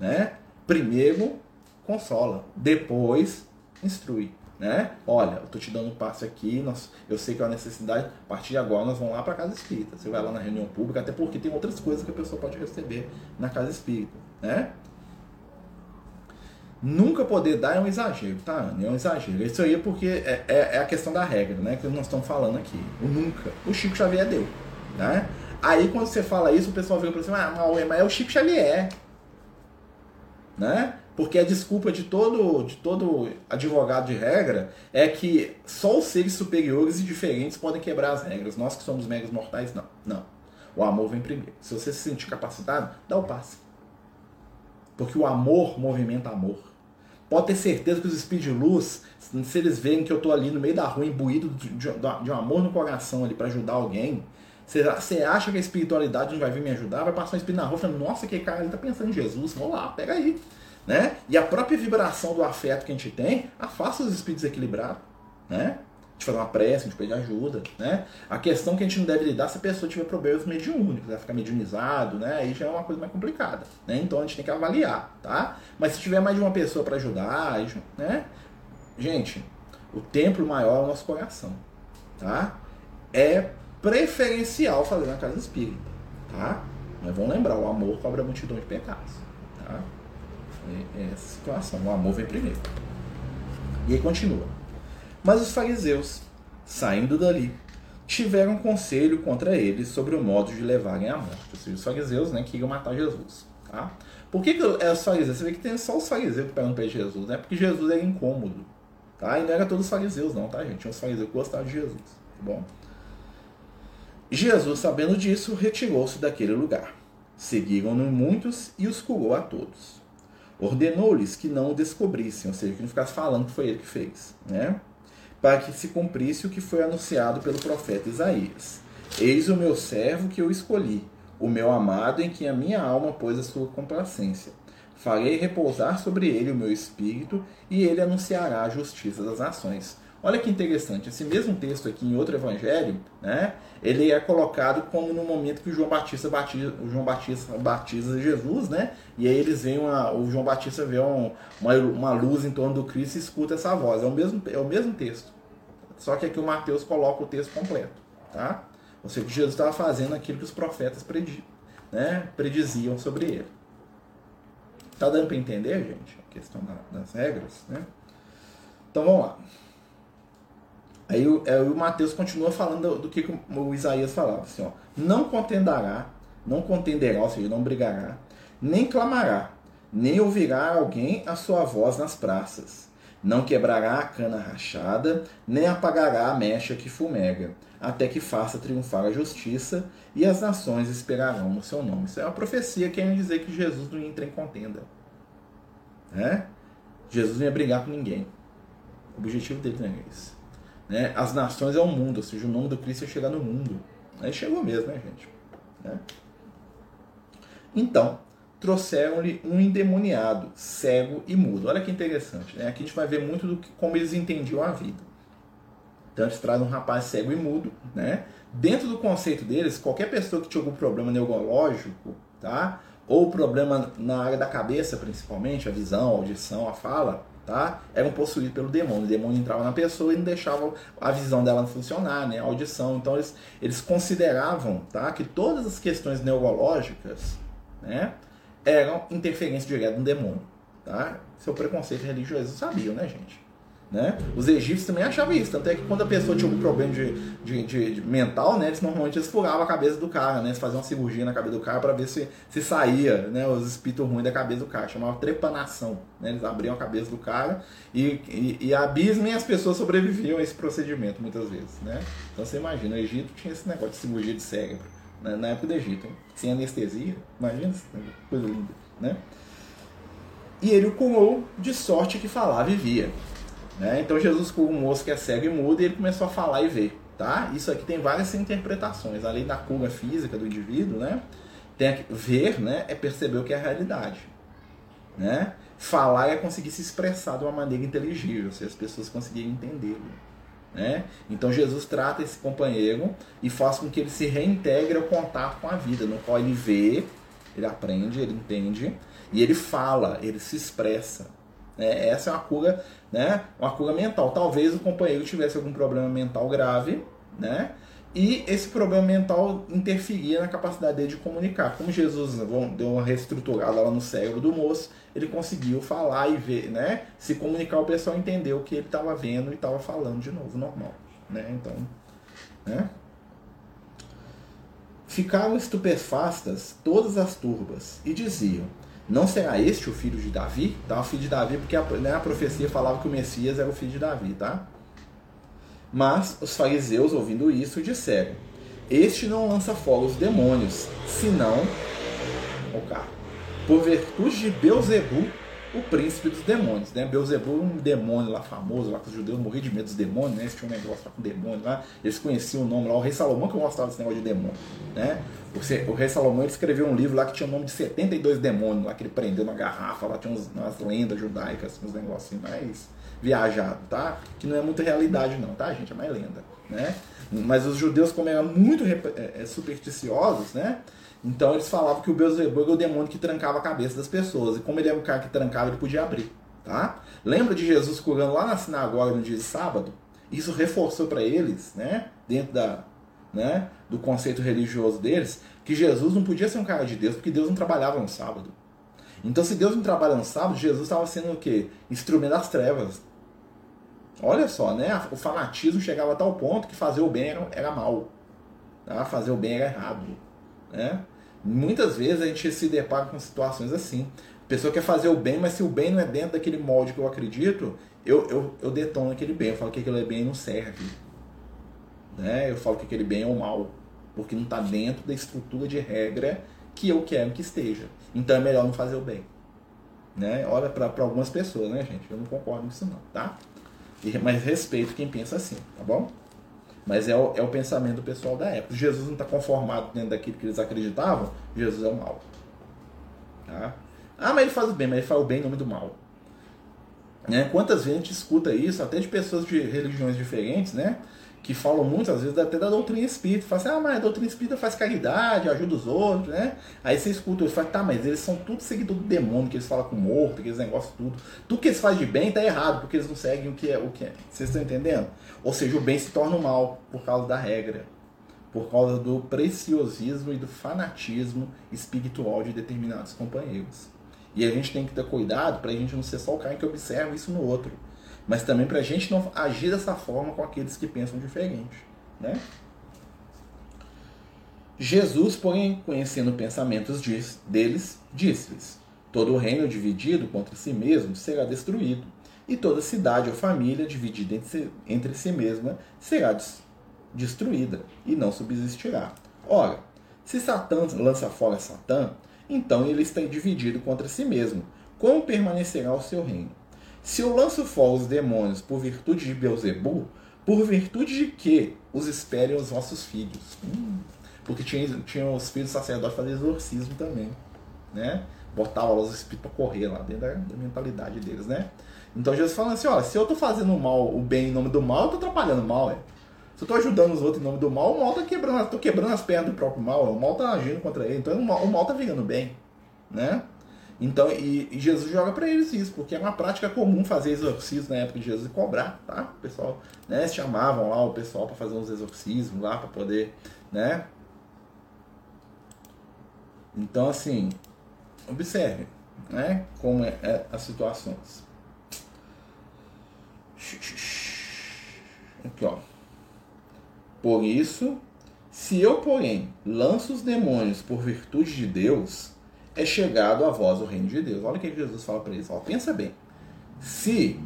Speaker 1: Né? Primeiro consola, depois instrui. Né? Olha, eu tô te dando um passe aqui, nós, eu sei que é uma necessidade, a partir de agora nós vamos lá para casa espírita. Você vai lá na reunião pública, até porque tem outras coisas que a pessoa pode receber na casa espírita. Né? Nunca poder dar é um exagero, tá, É um exagero. Isso aí é porque é, é, é, a questão da regra, né? Que nós estamos falando aqui. O nunca. O Chico Xavier deu, né? Aí quando você fala isso, o pessoal vira para você, ah, mas é o Chico Xavier. Né? Porque a desculpa de todo, de todo advogado de regra é que só os seres superiores e diferentes podem quebrar as regras. Nós que somos meros mortais, não. Não. O amor vem primeiro. Se você se sentir capacitado, dá o passe. Porque o amor movimenta amor. Pode ter certeza que os espíritos de luz, se eles verem que eu estou ali no meio da rua, imbuído de, de, de um amor no coração ali para ajudar alguém, você acha que a espiritualidade não vai vir me ajudar? Vai passar um espírito na rua falando, nossa, que cara, ele tá pensando em Jesus, vamos lá, pega aí. Né? E a própria vibração do afeto que a gente tem afasta os espíritos equilibrados. Né? De fazer uma prece, de pedir ajuda. Né? A questão que a gente não deve lidar se a pessoa tiver problemas mediúnicos, vai ficar mediunizado, né? aí já é uma coisa mais complicada. Né? Então a gente tem que avaliar. Tá? Mas se tiver mais de uma pessoa para ajudar, né? gente, o templo maior é o nosso coração. Tá? É preferencial fazer na casa espírita. Tá? Mas vamos lembrar, o amor cobra multidão de pecados. Tá? É, é essa situação. O amor vem primeiro. E aí continua. Mas os fariseus, saindo dali, tiveram conselho contra eles sobre o modo de levarem a morte. Ou seja, os fariseus né, queriam matar Jesus. Tá? Por que, que é os fariseus? Você vê que tem só os fariseus que perguntam para Jesus, né? Porque Jesus era incômodo. Tá? E não era todos os fariseus, não, tá, gente? Tinha os fariseus que gostavam de Jesus. Tá bom? Jesus, sabendo disso, retirou-se daquele lugar. Seguiram-no muitos e os curou a todos ordenou-lhes que não o descobrissem, ou seja, que não ficasse falando que foi ele que fez, né? Para que se cumprisse o que foi anunciado pelo profeta Isaías. Eis o meu servo que eu escolhi, o meu amado em que a minha alma pôs a sua complacência. Farei repousar sobre ele o meu espírito e ele anunciará a justiça das nações. Olha que interessante, esse mesmo texto aqui em outro evangelho, né, ele é colocado como no momento que o João Batista batiza, João Batista batiza Jesus, né, e aí eles veem uma, o João Batista vê um, uma, uma luz em torno do Cristo e escuta essa voz. É o mesmo, é o mesmo texto, só que aqui o Mateus coloca o texto completo, tá? Ou seja, Jesus estava fazendo aquilo que os profetas né, prediziam sobre ele. Tá dando para entender, gente, a questão das regras, né? Então vamos lá. Aí o, é, o Mateus continua falando do, do que o Isaías falava, assim, ó, não contenderá, não contenderá, ou seja, não brigará, nem clamará, nem ouvirá alguém a sua voz nas praças. Não quebrará a cana rachada, nem apagará a mecha que fumega, até que faça triunfar a justiça, e as nações esperarão no seu nome. Isso é uma profecia que quer dizer que Jesus não entra em contenda. Né? Jesus não ia brigar com ninguém. O objetivo dele não é esse. Né? As nações é o mundo, ou seja, o nome do Cristo é chegar no mundo. Aí chegou mesmo, né, gente? Né? Então, trouxeram-lhe um endemoniado, cego e mudo. Olha que interessante, né? Aqui a gente vai ver muito do que, como eles entendiam a vida. Então eles trazem um rapaz cego e mudo, né? Dentro do conceito deles, qualquer pessoa que tinha algum problema neurológico, tá? Ou problema na área da cabeça, principalmente, a visão, a audição, a fala, tá? eram possuídos pelo demônio. O demônio entrava na pessoa e não deixava a visão dela funcionar, né? a audição. Então eles, eles consideravam tá? que todas as questões neurológicas né? eram interferência direta do demônio. Tá? Seu preconceito religioso sabiam, né, gente? Né? Os egípcios também achavam isso, tanto é que quando a pessoa tinha algum problema de, de, de, de mental, né, eles normalmente eles furavam a cabeça do cara, né, eles faziam uma cirurgia na cabeça do cara para ver se, se saía né, os espíritos ruins da cabeça do cara, chamava trepanação. Né, eles abriam a cabeça do cara e, e, e abismo e as pessoas sobreviviam a esse procedimento muitas vezes. Né? Então você imagina, o Egito tinha esse negócio de cirurgia de cérebro, né, na época do Egito, hein? sem anestesia, imagina, coisa linda. Né? E ele o curou de sorte que falava e via. Né? Então Jesus cura um moço que é cego e mudo e ele começou a falar e ver. Tá? Isso aqui tem várias interpretações. Além da cura física do indivíduo, né? tem ver né? é perceber o que é a realidade. Né? Falar é conseguir se expressar de uma maneira inteligível, se as pessoas conseguirem entendê-lo. Né? Então Jesus trata esse companheiro e faz com que ele se reintegre ao contato com a vida, no qual ele vê, ele aprende, ele entende e ele fala, ele se expressa. É, essa é uma cura, né? Uma cura mental. Talvez o companheiro tivesse algum problema mental grave, né? E esse problema mental interferia na capacidade dele de comunicar. Como Jesus deu uma reestruturada lá no cérebro do moço, ele conseguiu falar e ver, né? Se comunicar, o pessoal entendeu o que ele estava vendo e estava falando de novo, normal, né? Então, né? Ficaram estupefastas todas as turbas e diziam: Não será este o filho de Davi? Tá, o filho de Davi, porque a, né, a profecia falava que o Messias era o filho de Davi, tá? Mas os fariseus, ouvindo isso, disseram: Este não lança fora os demônios, senão o carro, por virtude de Beuzebu, o príncipe dos demônios, né? Beuzebu um demônio lá famoso, lá que os judeus morriam de medo dos demônios, né? Eles tinham um negócio lá com demônio lá, eles conheciam o nome lá, o rei Salomão que gostava desse negócio de demônio, né? O rei Salomão escreveu um livro lá que tinha o nome de 72 demônios, lá que ele prendeu na garrafa, lá tinha uns, umas lendas judaicas, uns negocinhos mais viajados, tá? Que não é muita realidade não, tá, gente? É mais lenda, né? Mas os judeus, como eram muito é, é, supersticiosos, né? Então eles falavam que o Beelzebub é o demônio que trancava a cabeça das pessoas. E como ele era um cara que trancava, ele podia abrir. Tá? Lembra de Jesus curando lá na sinagoga no dia de sábado? Isso reforçou para eles, né? Dentro da, né, do conceito religioso deles, que Jesus não podia ser um cara de Deus, porque Deus não trabalhava no sábado. Então, se Deus não trabalha no sábado, Jesus estava sendo o quê? Instrumento das trevas. Olha só, né? O fanatismo chegava a tal ponto que fazer o bem era, era mal. Tá? Fazer o bem era errado. Né? Muitas vezes a gente se depara com situações assim. A pessoa quer fazer o bem, mas se o bem não é dentro daquele molde que eu acredito, eu, eu, eu detono aquele bem. Eu falo que aquele é bem não serve. Né? Eu falo que aquele bem é o mal. Porque não está dentro da estrutura de regra que eu quero que esteja. Então é melhor não fazer o bem. Né? Olha para algumas pessoas, né, gente? Eu não concordo com isso não, tá? Mas respeito quem pensa assim, tá bom? Mas é o, é o pensamento do pessoal da época. Jesus não está conformado dentro daquilo que eles acreditavam, Jesus é o mal. Tá? Ah, mas ele faz o bem, mas ele faz o bem em nome do mal. Né? Quantas vezes a gente escuta isso, até de pessoas de religiões diferentes, né? que falam muitas vezes até da doutrina espírita. Fala assim, ah, mas a doutrina espírita faz caridade, ajuda os outros, né? Aí você escuta, eles falam, tá, mas eles são tudo seguidores do demônio, que eles falam com morto, aqueles negócios tudo. Tudo que eles fazem de bem tá errado, porque eles não seguem o que é o que é. Vocês estão entendendo? Ou seja, o bem se torna o mal por causa da regra. Por causa do preciosismo e do fanatismo espiritual de determinados companheiros. E a gente tem que ter cuidado para a gente não ser só o cara que observa isso no outro mas também para a gente não agir dessa forma com aqueles que pensam diferente. Né? Jesus, porém, conhecendo pensamentos deles, disse-lhes: Todo reino dividido contra si mesmo será destruído, e toda cidade ou família dividida entre si mesma será destruída, e não subsistirá. Ora, se Satã lança fora Satã, então ele está dividido contra si mesmo. Como permanecerá o seu reino? Se eu lanço fora os demônios por virtude de Beuzebu, por virtude de que os esperem os vossos filhos? Hum, porque tinha, tinha os filhos sacerdotes fazer exorcismo também, né? Botava os espíritos para correr lá dentro da, da, mentalidade deles, né? Então Jesus falando assim, olha, se eu tô fazendo mal, o bem em nome do mal, eu tô atrapalhando o mal, é. Se eu tô ajudando os outros em nome do mal, o mal tá quebrando, tô quebrando as pernas do próprio mal, o mal tá agindo contra ele, então o mal, o mal tá bem, né? Então, e, e Jesus joga para eles isso, porque é uma prática comum fazer exorcismos na época de Jesus e cobrar, tá? O pessoal, né, chamavam lá o pessoal para fazer uns exorcismos lá para poder, né? Então, assim, observe, né, como é, é as situações. Aqui, ó. Por isso, se eu, porém, lanço os demônios por virtude de Deus, é chegado a vós o reino de Deus. Olha o que Jesus fala para eles. Ó, pensa bem. Se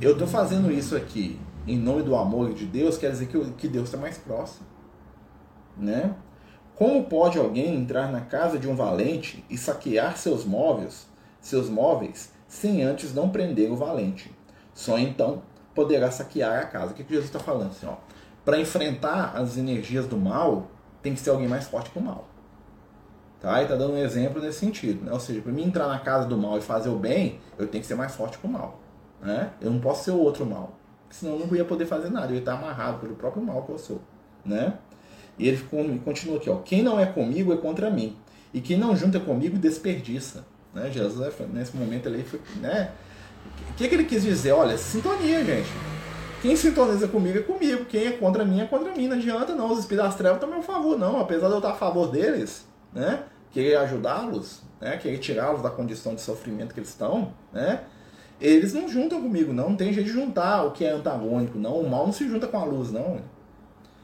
Speaker 1: eu estou fazendo isso aqui em nome do amor de Deus, quer dizer que, que Deus está mais próximo. Né? Como pode alguém entrar na casa de um valente e saquear seus móveis, seus móveis, sem antes não prender o valente? Só então poderá saquear a casa. O que, que Jesus está falando? Assim, Para enfrentar as energias do mal, tem que ser alguém mais forte que o mal. Tá? E tá dando um exemplo nesse sentido. Né? Ou seja, para mim entrar na casa do mal e fazer o bem, eu tenho que ser mais forte que o mal. Né? Eu não posso ser o outro mal. Senão eu não ia poder fazer nada. Eu ia estar amarrado pelo próprio mal que eu sou. Né? E ele continua aqui, ó. Quem não é comigo é contra mim. E quem não junta comigo desperdiça. Né? Jesus, nesse momento, ele foi. Né? O que, que ele quis dizer? Olha, sintonia, gente. Quem sintoniza comigo é comigo. Quem é contra mim é contra mim. Não adianta, não. Os espíritos das trevas estão a favor, não. Apesar de eu estar a favor deles, né? querer ajudá-los, né, querer tirá-los da condição de sofrimento que eles estão, né, eles não juntam comigo, não. Não tem jeito de juntar o que é antagônico, não. O mal não se junta com a luz, não.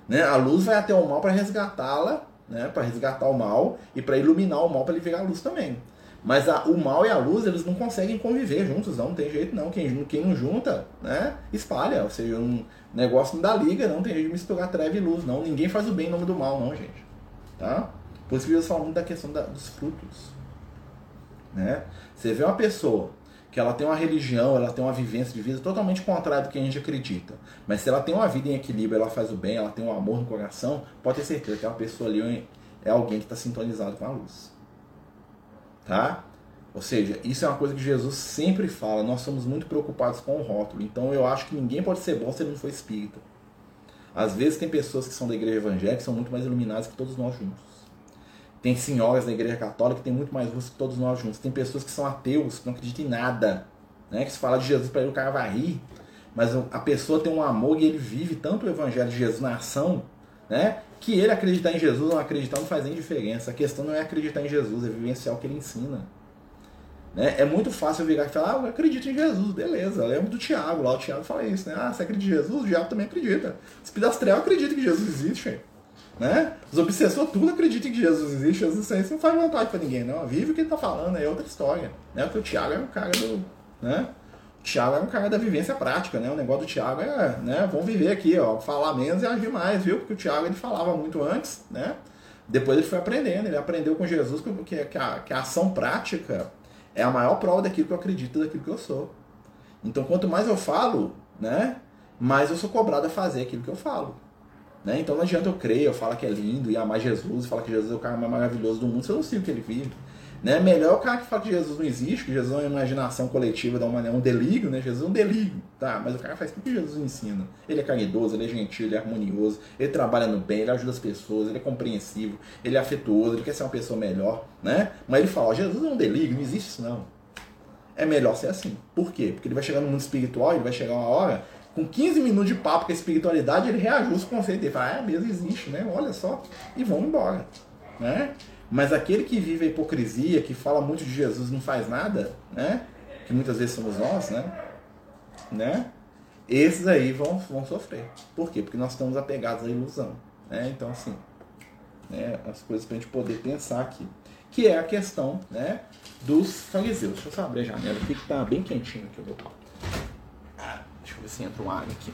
Speaker 1: Né? A luz vai até o mal para resgatá-la, né, para resgatar o mal e para iluminar o mal para ele virar a luz também. Mas a, o mal e a luz, eles não conseguem conviver juntos, não, não tem jeito não. Quem, quem não junta, né, espalha. Ou seja, um negócio não dá liga, não tem jeito de misturar treva e luz, não. Ninguém faz o bem em nome do mal, não, gente. Tá? Por isso que Jesus fala muito da questão da, dos frutos. Né? Você vê uma pessoa que ela tem uma religião, ela tem uma vivência de vida totalmente contrária do que a gente acredita. Mas se ela tem uma vida em equilíbrio, ela faz o bem, ela tem um amor no coração, pode ter certeza que aquela pessoa ali é alguém que está sintonizado com a luz. Tá? Ou seja, isso é uma coisa que Jesus sempre fala, nós somos muito preocupados com o rótulo. Então eu acho que ninguém pode ser bom se ele não for espírita. Às vezes tem pessoas que são da igreja evangélica que são muito mais iluminadas que todos nós juntos. Tem senhoras da igreja católica que tem muito mais luz que todos nós juntos. Tem pessoas que são ateus, que não acreditam em nada. Né? Que se fala de Jesus para ele, o cara vai rir. Mas a pessoa tem um amor e ele vive tanto o evangelho de Jesus na ação, né? Que ele acreditar em Jesus ou não acreditar não faz nem diferença. A questão não é acreditar em Jesus, é vivenciar o que ele ensina. Né? É muito fácil virar e falar, ah, eu acredito em Jesus, beleza. Eu lembro do Tiago, lá o Tiago fala isso, né? Ah, você acredita em Jesus? O diabo também acredita. Os pidastrel acreditam que Jesus existe, né? Os obsessores tudo acreditam que Jesus existe, Jesus existe, não faz vontade para ninguém, não. Vive o que ele tá falando, é outra história. Né? Porque o Tiago é um cara do. Né? Tiago é um cara da vivência prática, né? O negócio do Tiago é, né? Vamos viver aqui, ó, falar menos e agir mais, viu? Porque o Tiago ele falava muito antes, né? Depois ele foi aprendendo, ele aprendeu com Jesus que, que, a, que a ação prática é a maior prova daquilo que eu acredito, daquilo que eu sou. Então, quanto mais eu falo, né, mais eu sou cobrado a fazer aquilo que eu falo. Né? Então não adianta eu crer, eu falar que é lindo e amar Jesus, falar que Jesus é o cara mais maravilhoso do mundo, se eu não sei o que ele vive. Né? Melhor o cara que fala que Jesus não existe, que Jesus é uma imaginação coletiva da humanidade, um delírio, né? Jesus é um delírio, tá? Mas o cara faz tudo que Jesus ensina. Ele é caridoso, ele é gentil, ele é harmonioso, ele trabalha no bem, ele ajuda as pessoas, ele é compreensivo, ele é afetuoso, ele quer ser uma pessoa melhor, né? Mas ele fala, Jesus é um delírio, não existe isso não. É melhor ser assim. Por quê? Porque ele vai chegar no mundo espiritual, ele vai chegar uma hora, com 15 minutos de papo com a espiritualidade, ele reajusta o conceito dele. Fala, ah, mesmo existe, né? Olha só. E vão embora, né? Mas aquele que vive a hipocrisia, que fala muito de Jesus não faz nada, né? Que muitas vezes somos nós, né? né? Esses aí vão, vão sofrer. Por quê? Porque nós estamos apegados à ilusão. Né? Então, assim, né, as coisas para a gente poder pensar aqui. Que é a questão né, dos fariseus. Deixa eu só abrir a janela aqui que tá bem quentinho aqui. Eu vou... ah, deixa eu ver se entra um ar aqui.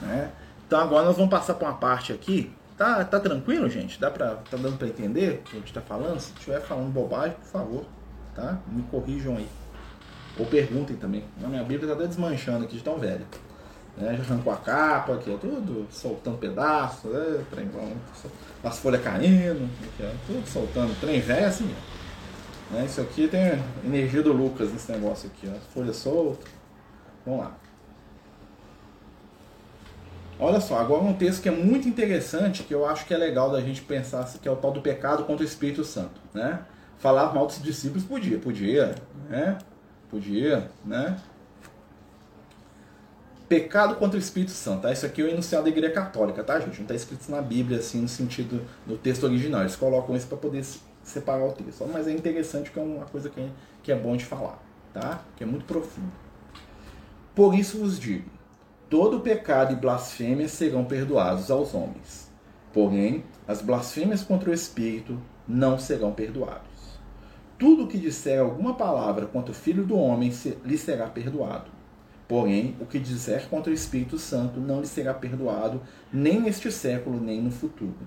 Speaker 1: Né? Então agora nós vamos passar para uma parte aqui Tá, tá tranquilo, gente? Dá pra, tá dando para entender o que a gente tá falando? Se estiver falando bobagem, por favor, tá? Me corrijam aí. Ou perguntem também. A minha Bíblia tá até desmanchando aqui de tão velha. Né? Já arrancou a capa aqui, ó, tudo soltando pedaços, né? trem bom, as folhas caindo, aqui, tudo soltando. Trem velho assim, ó. Né? Isso aqui tem energia do Lucas nesse negócio aqui, ó. As folhas soltas. Vamos lá. Olha só, agora um texto que é muito interessante, que eu acho que é legal da gente pensar, que é o tal do pecado contra o Espírito Santo, né? Falar mal dos discípulos podia, podia, né? Podia, né? Pecado contra o Espírito Santo, tá? Isso aqui é o enunciado da Igreja Católica, tá, gente? Não está escrito na Bíblia, assim, no sentido, no texto original. Eles colocam isso para poder separar o texto. Mas é interessante que é uma coisa que é, que é bom de falar, tá? Que é muito profundo. Por isso vos digo, todo pecado e blasfêmia serão perdoados aos homens. Porém, as blasfêmias contra o Espírito não serão perdoados. Tudo o que disser alguma palavra contra o Filho do Homem lhe será perdoado. Porém, o que disser contra o Espírito Santo não lhe será perdoado, nem neste século, nem no futuro.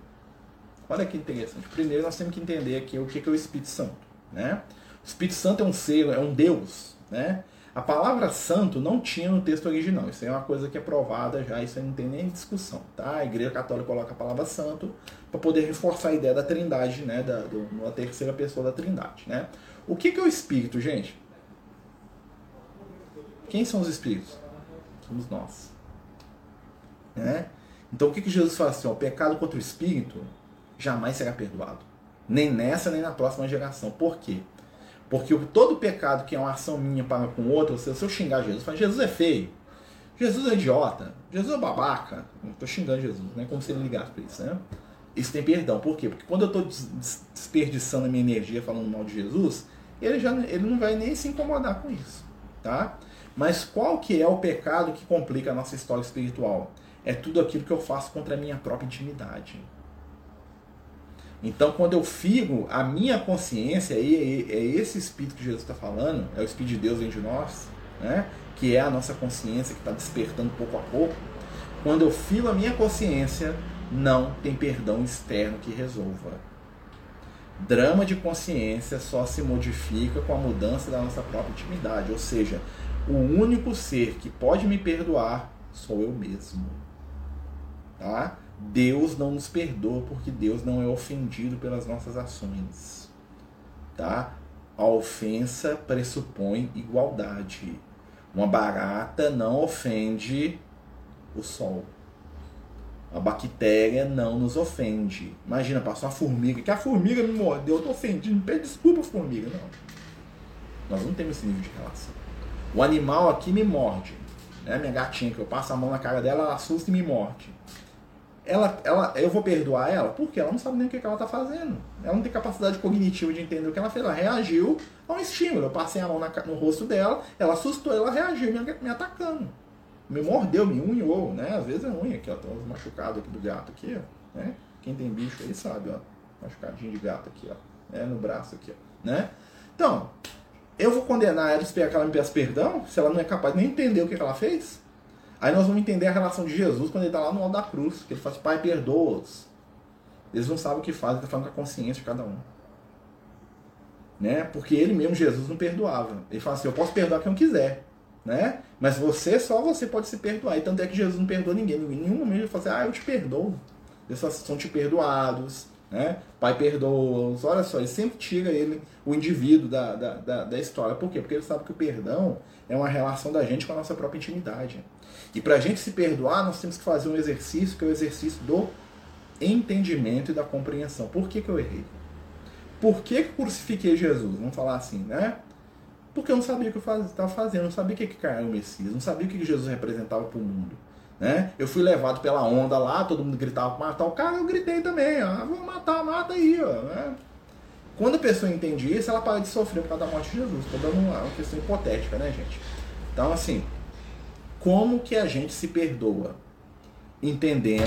Speaker 1: Olha que interessante. Primeiro, nós temos que entender aqui o que é o Espírito Santo. Né? O Espírito Santo é um ser, é um Deus. Né? A palavra santo não tinha no texto original. Isso é uma coisa que é provada já, isso aí não tem nem discussão. Tá? A igreja católica coloca a palavra santo para poder reforçar a ideia da trindade, né? da, do, da terceira pessoa da trindade. Né? O que, que é o espírito, gente? Quem são os espíritos? Somos nós. Né? Então o que, que Jesus fala assim? Ó, o pecado contra o espírito jamais será perdoado. Nem nessa, nem na próxima geração. Por quê? Porque todo pecado que é uma ação minha para com outro, se eu xingar Jesus, falo, Jesus é feio, Jesus é idiota, Jesus é babaca, eu estou xingando Jesus, né? Como se ele ligasse para isso, né? Isso tem perdão, por quê? Porque quando eu estou desperdiçando a minha energia falando mal de Jesus, ele, já, ele não vai nem se incomodar com isso, tá? Mas qual que é o pecado que complica a nossa história espiritual? É tudo aquilo que eu faço contra a minha própria intimidade. Então, quando eu figo a minha consciência, aí é esse espírito que Jesus está falando, é o espírito de Deus dentro de nós, né? que é a nossa consciência que está despertando pouco a pouco. Quando eu filo a minha consciência, não tem perdão externo que resolva. Drama de consciência só se modifica com a mudança da nossa própria intimidade, ou seja, o único ser que pode me perdoar sou eu mesmo. Tá? Deus não nos perdoa porque Deus não é ofendido pelas nossas ações. Tá? A ofensa pressupõe igualdade. Uma barata não ofende o sol. A bactéria não nos ofende. Imagina, passou uma formiga, que a formiga me mordeu, eu tô ofendido. Pede desculpa, formiga. Não. Nós não temos esse nível de relação. O animal aqui me morde. Né? Minha gatinha, que eu passo a mão na cara dela, ela assusta e me morde. Ela, ela, eu vou perdoar ela porque ela não sabe nem o que, ela está fazendo. Ela não tem capacidade cognitiva de entender o que ela fez. Ela reagiu a um estímulo. Eu passei a mão na, no rosto dela, ela assustou, ela reagiu me, me atacando me mordeu, me unhou, né? Às vezes é unha aqui, ó. Tem uns machucados aqui do gato aqui, ó. Né? Quem tem bicho aí sabe, ó. Machucadinho de gato aqui, ó. É, no braço aqui, ó. Né? Então, eu vou condenar ela, esperar que ela me peça perdão, se ela não é capaz de nem entender o que ela fez? Aí nós vamos entender a relação de Jesus quando ele está lá no alto da cruz, que ele fala assim, pai, perdoa-os. Eles não sabem o que fazem, está falando com a consciência de cada um. Né? Porque ele mesmo, Jesus, não perdoava. Ele fala assim, eu posso perdoar quem eu quiser né? Mas você, só você pode se perdoar. E tanto é que Jesus não perdoa ninguém. Em nenhum momento ele fala assim, ah, eu te perdoo. Eles são te perdoados, né? Pai perdoa-os. Olha só, ele sempre tira ele, o indivíduo da, da, da, da, história. Por quê? Porque ele sabe que o perdão é uma relação da gente com a nossa própria intimidade. E para a gente se perdoar, nós temos que fazer um exercício, que é o exercício do entendimento e da compreensão. Por que, que eu errei? Por que, que crucifiquei Jesus? Vamos falar assim, né? Porque eu não sabia o que eu estava fazendo, não sabia o que, que era o Messias, não sabia o que Jesus representava para o mundo. Né? Eu fui levado pela onda lá, todo mundo gritava para matar o cara, eu gritei também, ah, vou matar, mata aí, ó, né? Quando a pessoa entende isso, ela para de sofrer por causa da morte de Jesus. Estou dando uma, uma questão hipotética, né, gente? Então, assim, como que a gente se perdoa? Entendendo.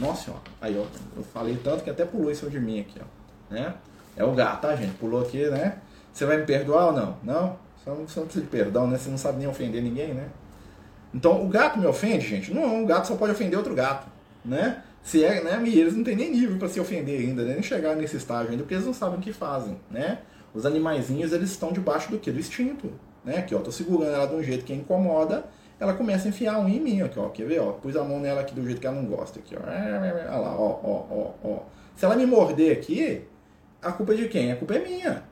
Speaker 1: Nossa, ó, aí, ó, eu falei tanto que até pulou cima de mim aqui, ó. Né? É o gato, tá, gente? Pulou aqui, né? Você vai me perdoar ou não? Não? Você não, você não precisa de perdão, né? Você não sabe nem ofender ninguém, né? Então, o gato me ofende, gente? Não, o gato só pode ofender outro gato, né? Se é, né? E eles não têm nem nível para se ofender ainda, né? nem chegar nesse estágio ainda, porque eles não sabem o que fazem, né? Os animaizinhos, eles estão debaixo do que? Do instinto, né? Aqui, ó, tô segurando ela de um jeito que incomoda, ela começa a enfiar um em mim, aqui, ó, quer ver, ó? Pus a mão nela aqui do jeito que ela não gosta, aqui, ó. Olha lá, ó, ó, ó, ó. Se ela me morder aqui, a culpa é de quem? A culpa é minha.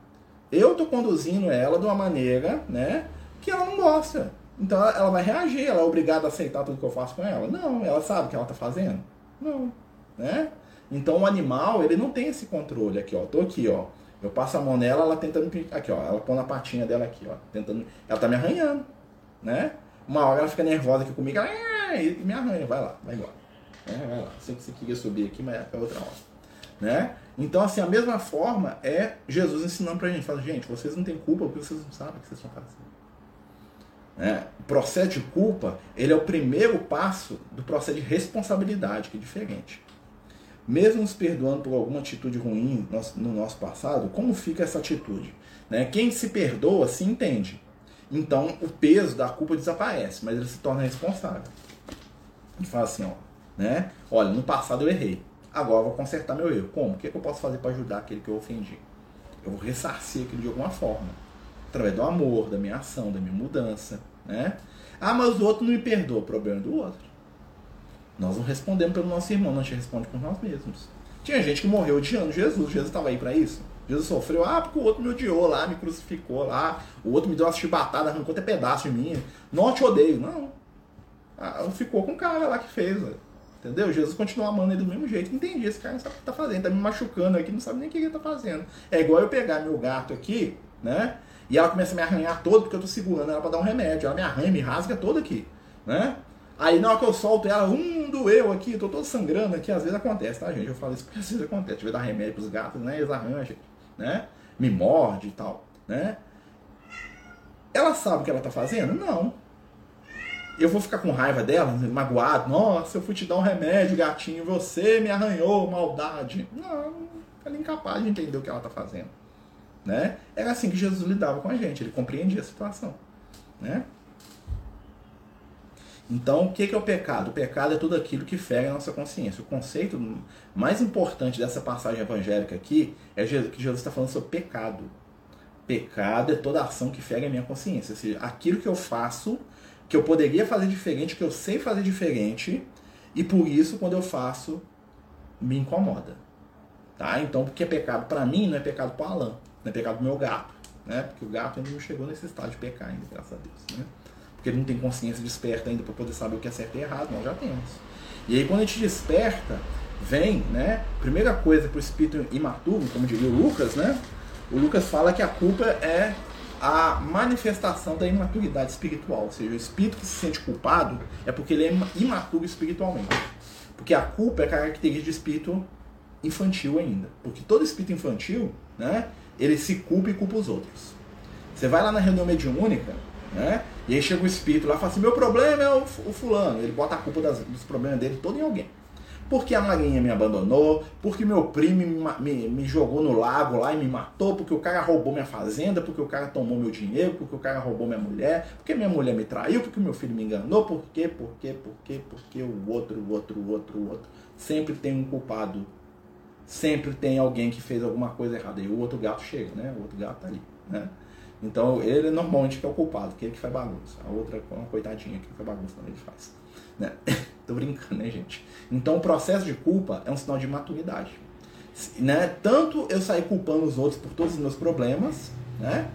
Speaker 1: Eu estou conduzindo ela de uma maneira né, que ela não gosta. Então ela vai reagir, ela é obrigada a aceitar tudo que eu faço com ela? Não, ela sabe o que ela está fazendo? Não. Né? Então o animal, ele não tem esse controle aqui, ó. Tô aqui, ó. Eu passo a mão nela, ela tentando. Aqui, ó. Ela põe na patinha dela aqui, ó. Tentando. Ela tá me arranhando. Né? Uma hora ela fica nervosa aqui comigo, ela e me arranha. Vai lá, vai embora. É, vai lá. Sei que você queria subir aqui, mas é outra hora. Né? Então, assim, a mesma forma é Jesus ensinando pra gente. Fala, gente, vocês não têm culpa porque vocês não sabem o que vocês estão fazendo. É, o processo de culpa, ele é o primeiro passo do processo de responsabilidade, que é diferente. Mesmo nos perdoando por alguma atitude ruim no nosso passado, como fica essa atitude? Né? Quem se perdoa se entende. Então, o peso da culpa desaparece, mas ele se torna responsável. E fala assim, ó, né? Olha, no passado eu errei. Agora eu vou consertar meu erro. Como? O que, é que eu posso fazer para ajudar aquele que eu ofendi? Eu vou ressarcir aquilo de alguma forma. Através do amor, da minha ação, da minha mudança. Né? Ah, mas o outro não me perdoa. O problema é do outro. Nós não respondemos pelo nosso irmão, nós respondemos por nós mesmos. Tinha gente que morreu odiando Jesus. Jesus estava aí para isso. Jesus sofreu, ah, porque o outro me odiou lá, me crucificou lá, o outro me deu uma chibatada, arrancou até pedaço de mim. Não te odeio, não. Ah, ficou com o cara lá que fez. Entendeu? Jesus continua amando ele do mesmo jeito. Entendi, esse cara não sabe o que tá fazendo, tá me machucando aqui, não sabe nem o que ele tá fazendo. É igual eu pegar meu gato aqui, né? E ela começa a me arranhar todo porque eu tô segurando ela pra dar um remédio. Ela me arranha, me rasga toda aqui, né? Aí na hora que eu solto ela, um doeu aqui, tô todo sangrando aqui, às vezes acontece, tá, gente? Eu falo isso porque às vezes acontece. Tive dar remédio pros gatos, né? Eles arranjam, né? Me morde e tal, né? Ela sabe o que ela tá fazendo? Não eu vou ficar com raiva dela, magoado. Nossa, eu fui te dar um remédio, gatinho, você me arranhou, maldade. Não, ela é incapaz de entender o que ela está fazendo. Né? Era assim que Jesus lidava com a gente, ele compreendia a situação. Né? Então, o que é o pecado? O pecado é tudo aquilo que fere a nossa consciência. O conceito mais importante dessa passagem evangélica aqui é que Jesus está falando sobre pecado. Pecado é toda ação que fere a minha consciência. Ou seja, aquilo que eu faço, que eu poderia fazer diferente, que eu sei fazer diferente, e por isso, quando eu faço, me incomoda. Tá? Então, porque é pecado para mim, não é pecado para Alan, não é pecado pro meu gato. Né? Porque o gato ainda não chegou nesse estado de pecar ainda, graças a Deus. Né? Porque ele não tem consciência desperta ainda para poder saber o que é certo e errado, nós já temos. E aí quando a gente desperta, vem, né? Primeira coisa para o espírito imaturo, como diria o Lucas, né? O Lucas fala que a culpa é a manifestação da imaturidade espiritual, ou seja, o espírito que se sente culpado é porque ele é imaturo espiritualmente. Porque a culpa é característica de espírito infantil ainda. Porque todo espírito infantil, né, ele se culpa e culpa os outros. Você vai lá na reunião mediúnica, né? E aí chega o espírito lá e fala assim: meu problema é o, fulano. Ele bota a culpa das, dos problemas dele todo em alguém. Porque a Marinha me abandonou, porque meu primo me, me, me, jogou no lago lá e me matou, porque o cara roubou minha fazenda, porque o cara tomou meu dinheiro, porque o cara roubou minha mulher, porque minha mulher me traiu, porque meu filho me enganou, por quê, por quê, por quê, porque o outro, o outro, o outro, o outro. Sempre tem um culpado. Sempre tem alguém que fez alguma coisa errada. E o outro gato chega, né? O outro gato tá ali, né? Então ele normalmente que é o culpado, que ele que faz bagunça. A outra é uma coitadinha que faz bagunça também ele faz. Né? Tô brincando, né, gente? Então o processo de culpa é um sinal de maturidade. Né? Tanto eu sair culpando os outros por todos os meus problemas, né?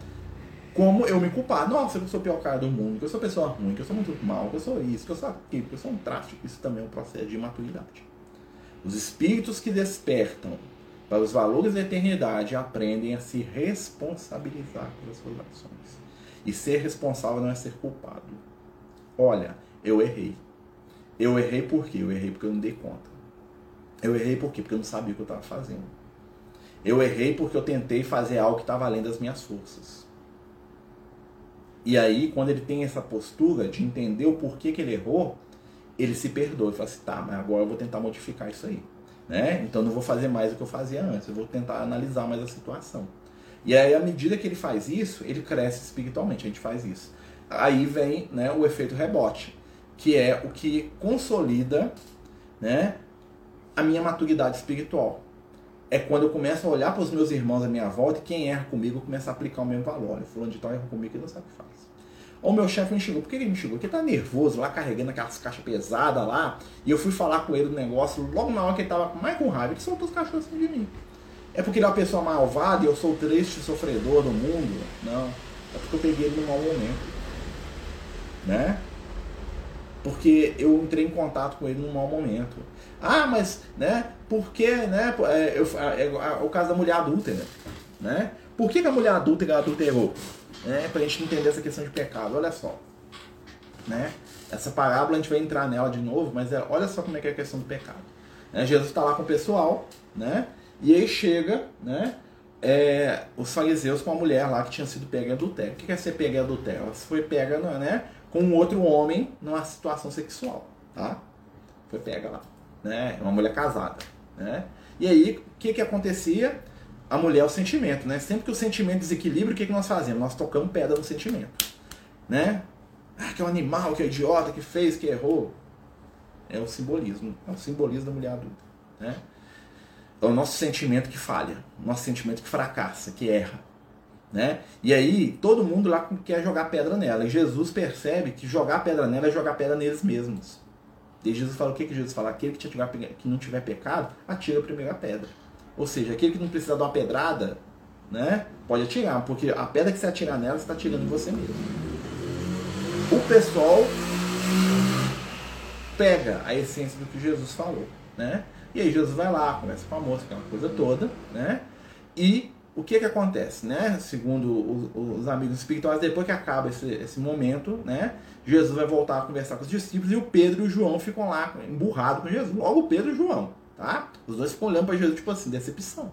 Speaker 1: Como eu me culpar. Nossa, eu sou o pior cara do mundo, que eu sou pessoa ruim, que eu sou muito mal, que eu sou isso, que eu sou aquilo, que eu sou um tráfico. Isso também é um processo de maturidade. Os espíritos que despertam para os valores da eternidade, aprendem a se responsabilizar pelas suas ações. E ser responsável não é ser culpado. Olha, eu errei. Eu errei por quê? Eu errei porque eu não dei conta. Eu errei por quê? Porque eu não sabia o que eu estava fazendo. Eu errei porque eu tentei fazer algo que estava além das minhas forças. E aí, quando ele tem essa postura de entender o porquê que ele errou, ele se perdoa e fala assim: tá, mas agora eu vou tentar modificar isso aí. Né? Então não vou fazer mais o que eu fazia antes, eu vou tentar analisar mais a situação. E aí, à medida que ele faz isso, ele cresce espiritualmente, a gente faz isso. Aí vem né, o efeito rebote, que é o que consolida né, a minha maturidade espiritual. É quando eu começo a olhar para os meus irmãos à minha volta e quem erra comigo, eu começo a aplicar o mesmo valor. Olha, fulano de tal erra comigo e não sabe o que faz. Ou meu chefe me chegou. Por que ele me chegou? Porque ele tá nervoso lá, carregando aquelas caixas pesadas lá. E eu fui falar com ele do negócio logo na hora que ele tava mais com raiva. Ele soltou os cachorros assim de mim. É porque ele é uma pessoa malvada e eu sou o triste sofredor do mundo? Não. É porque eu peguei ele no mau momento. Né? Porque eu entrei em contato com ele num mau momento. Ah, mas, né? Porque, né? É, eu, é, é, o caso da mulher adúltera, né? Por que, que a mulher adúltera adulterou? Né, para a gente entender essa questão de pecado. Olha só, né? Essa parábola a gente vai entrar nela de novo, mas é, olha só como é que é a questão do pecado. Né? Jesus está lá com o pessoal, né? E aí chega, né? É, os fariseus com a mulher lá que tinha sido pega em adultério. O que é ser pega em adultério? Ela foi pega, né? Com um outro homem numa situação sexual, tá? Foi pega lá, né? Uma mulher casada, né? E aí, o que que acontecia? A mulher é o sentimento, né? Sempre que o sentimento desequilibra, o que, que nós fazemos? Nós tocamos pedra no sentimento, né? Ah, que é um animal, que é um idiota, que fez, que errou. É o simbolismo, é o simbolismo da mulher adulta, né? É o nosso sentimento que falha, o nosso sentimento que fracassa, que erra, né? E aí todo mundo lá quer jogar pedra nela. E Jesus percebe que jogar pedra nela é jogar pedra neles mesmos. E Jesus fala o que, que Jesus fala? Aquele que, que não tiver pecado, atira a primeira pedra. Ou seja, aquele que não precisa dar uma pedrada, né, pode atirar, porque a pedra que você atirar nela, você está atirando em você mesmo. O pessoal pega a essência do que Jesus falou, né? E aí Jesus vai lá, conversa com a moça, aquela coisa toda, né? E o que que acontece, né? Segundo os, os amigos espirituais, depois que acaba esse, esse momento, né? Jesus vai voltar a conversar com os discípulos e o Pedro e o João ficam lá emburrados com Jesus. Logo o Pedro e o João, Tá? Os dois ficam olhando para Jesus, tipo assim, decepção.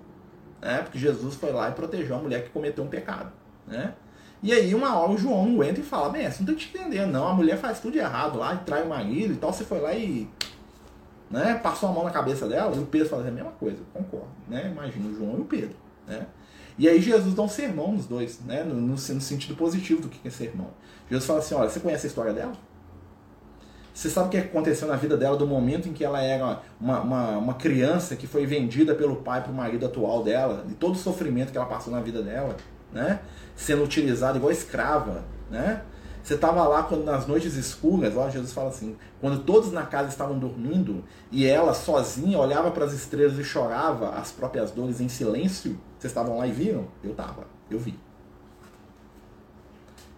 Speaker 1: Né? Porque Jesus foi lá e protegeu a mulher que cometeu um pecado. Né? E aí, uma hora o João não entra e fala: Bem, você não tem que te entender, não. A mulher faz tudo errado lá, e trai o marido e tal. Você foi lá e né? Passou a mão na cabeça dela e o Pedro fala assim, a mesma coisa, concordo, né? Imagina o João e o Pedro, né? E aí Jesus dá um sermão nos dois, né? No, no, no sentido positivo do que é sermão. Jesus fala assim, olha, você conhece a história dela? Você sabe o que aconteceu na vida dela do momento em que ela era uma, uma, uma criança que foi vendida pelo pai para o marido atual dela, e todo o sofrimento que ela passou na vida dela, né? Sendo utilizada igual escrava, né? Você estava lá quando nas noites escuras, ó, Jesus fala assim, quando todos na casa estavam dormindo e ela sozinha olhava para as estrelas e chorava as próprias dores em silêncio, vocês estavam lá e viram? Eu estava, eu vi.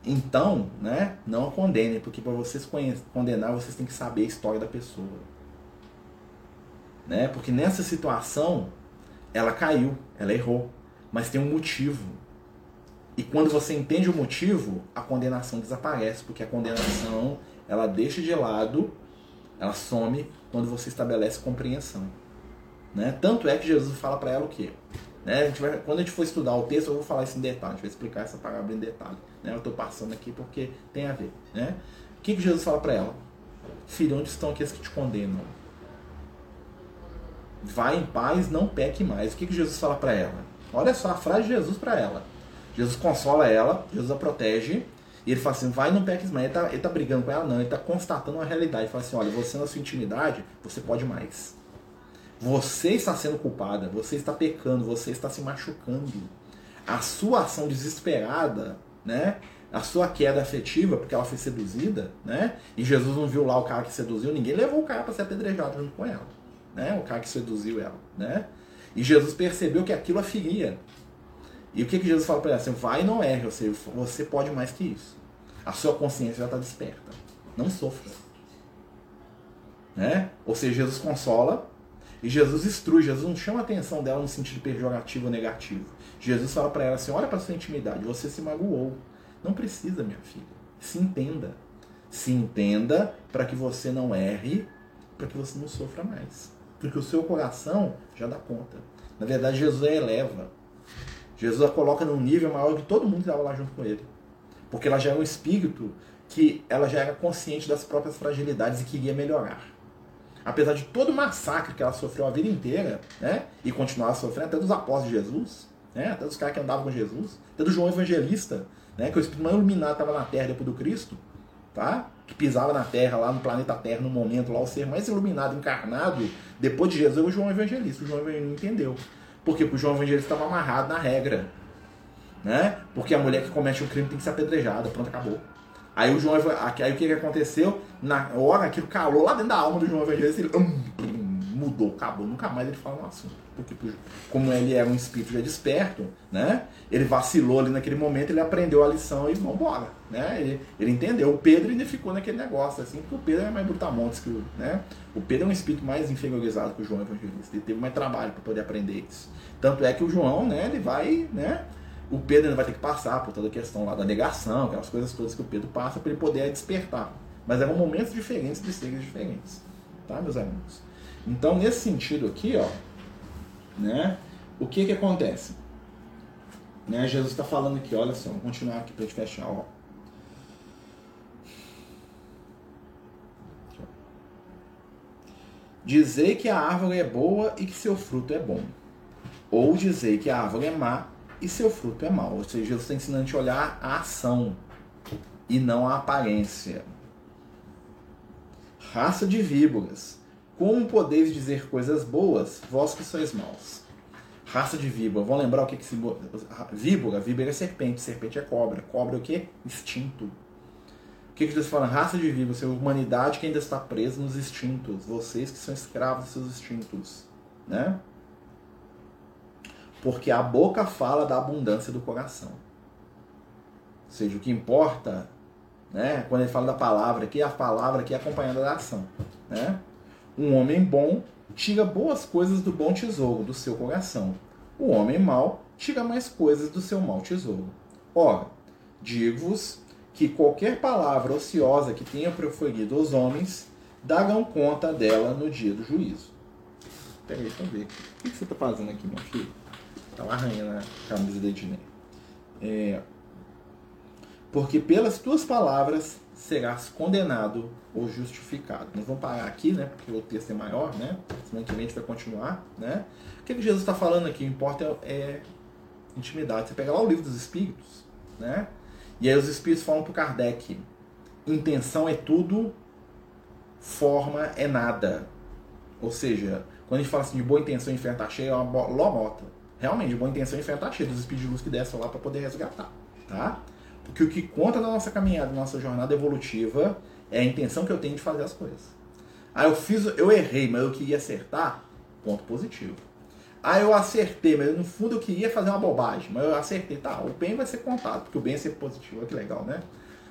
Speaker 1: Então, né, não a condenem, porque para vocês condenar, vocês têm que saber a história da pessoa. Né? Porque nessa situação, ela caiu, ela errou, mas tem um motivo. E quando você entende o motivo, a condenação desaparece, porque a condenação, ela deixa de lado, ela some quando você estabelece compreensão. Né? Tanto é que Jesus fala para ela o quê? Né? A vai, quando a gente for estudar o texto, eu vou falar isso em detalhe, a gente vai explicar essa palavra em detalhe. Né? Eu estou passando aqui porque tem a ver. Né? O que, que Jesus fala para ela? Filho, onde estão aqueles que te condenam? Vai em paz, não peque mais. O que, que Jesus fala para ela? Olha só a frase de Jesus para ela. Jesus consola ela, Jesus a protege, e ele fala assim: vai, não peques mais. Ele está ele tá brigando com ela, não, ele está constatando uma realidade. Ele fala assim: olha, você na sua intimidade, você pode mais. Você está sendo culpada, você está pecando, você está se machucando. A sua ação desesperada, né? A sua queda afetiva, porque ela foi seduzida, né? E Jesus não viu lá o cara que seduziu, ninguém levou o cara para ser apedrejado junto com ela, né? O cara que seduziu ela, né? E Jesus percebeu que aquilo a feria. E o que, que Jesus fala para ela? Assim, vai e não erre, ou seja, você pode mais que isso. A sua consciência já está desperta. Não sofra. Né? Ou seja, Jesus consola, e Jesus instrui, Jesus não chama a atenção dela no sentido pejorativo ou negativo. Jesus fala para ela assim: olha para sua intimidade, você se magoou. Não precisa, minha filha. Se entenda. Se entenda para que você não erre, para que você não sofra mais. Porque o seu coração já dá conta. Na verdade, Jesus a eleva. Jesus a coloca num nível maior que todo mundo que estava lá junto com ele. Porque ela já é um espírito que ela já era consciente das próprias fragilidades e queria melhorar apesar de todo o massacre que ela sofreu a vida inteira, né? E continuava sofrendo, até dos apóstolos de Jesus, né? Até dos caras que andavam com Jesus, até do João Evangelista, né? Que o Espírito mais iluminado estava na Terra depois do Cristo, tá? Que pisava na Terra, lá no planeta Terra, no momento lá, o ser mais iluminado, encarnado, depois de Jesus, é o João Evangelista. O João Evangelista não entendeu. Por quê? Porque o João Evangelista estava amarrado na regra, né? Porque a mulher que comete um crime tem que ser apedrejada, pronto, acabou. Aí o João aí o que, que aconteceu? Na hora aquilo calou lá dentro da alma do João Evangelista, ele hum, mudou, acabou, nunca mais ele fala no assunto. Porque como ele era um espírito já desperto, né? Ele vacilou ali naquele momento, ele aprendeu a lição e vambora, né? Ele, ele entendeu. O Pedro ainda ficou naquele negócio, assim, porque o Pedro é mais brutamontes que o, né? O Pedro é um espírito mais inferiorizado que o João Evangelista. Ele teve mais trabalho para poder aprender isso. Tanto é que o João, né, ele vai, né? O Pedro ainda vai ter que passar por toda a questão lá da negação, aquelas coisas todas que o Pedro passa para ele poder despertar. Mas eram momentos diferentes de seres diferentes, tá, meus amigos? Então, nesse sentido aqui, ó, né, o que que acontece? Né, Jesus está falando aqui, olha só, vamos continuar aqui para gente fechar, ó. Dizer que a árvore é boa e que seu fruto é bom. Ou dizer que a árvore é má e seu fruto é mau. Ou seja, Jesus está ensinando a gente olhar a ação e não a aparência. Raça de víboras, como podeis dizer coisas boas, vós que sois maus? Raça de víbora, vamos lembrar o que, que se. Víbora, víbora é serpente, serpente é cobra. Cobra é o que? Instinto. O que, que Jesus fala? Raça de víbora, a humanidade que ainda está presa nos instintos. Vocês que são escravos dos seus instintos. Né? Porque a boca fala da abundância do coração. Ou seja, o que importa, né, quando ele fala da palavra aqui, a palavra aqui é acompanhada da ação. Né? Um homem bom tira boas coisas do bom tesouro do seu coração. O homem mau tira mais coisas do seu mau tesouro. Ora, digo-vos que qualquer palavra ociosa que tenha proferido os homens, darão conta dela no dia do juízo. Peraí, deixa eu ver. O que você está fazendo aqui, meu filho? Tá lá arranhando a camisa da Ednei. É, porque pelas tuas palavras serás condenado ou justificado. Nós vamos parar aqui, né? Porque o texto é maior, né? Semana que vem a gente vai continuar, né? O que, que Jesus está falando aqui? O importa é, é intimidade. Você pega lá o livro dos Espíritos, né? E aí os Espíritos falam para Kardec: intenção é tudo, forma é nada. Ou seja, quando a gente fala assim de boa intenção e inferno tá cheio, é uma lorota. Realmente, boa intenção e inferno tá cheio dos de luz que descem lá para poder resgatar, tá? Porque o que conta na nossa caminhada, na nossa jornada evolutiva, é a intenção que eu tenho de fazer as coisas. Ah, eu fiz, eu errei, mas eu queria acertar, ponto positivo. Ah, eu acertei, mas no fundo eu queria fazer uma bobagem, mas eu acertei. Tá, o bem vai ser contado, porque o bem é sempre positivo, olha que legal, né?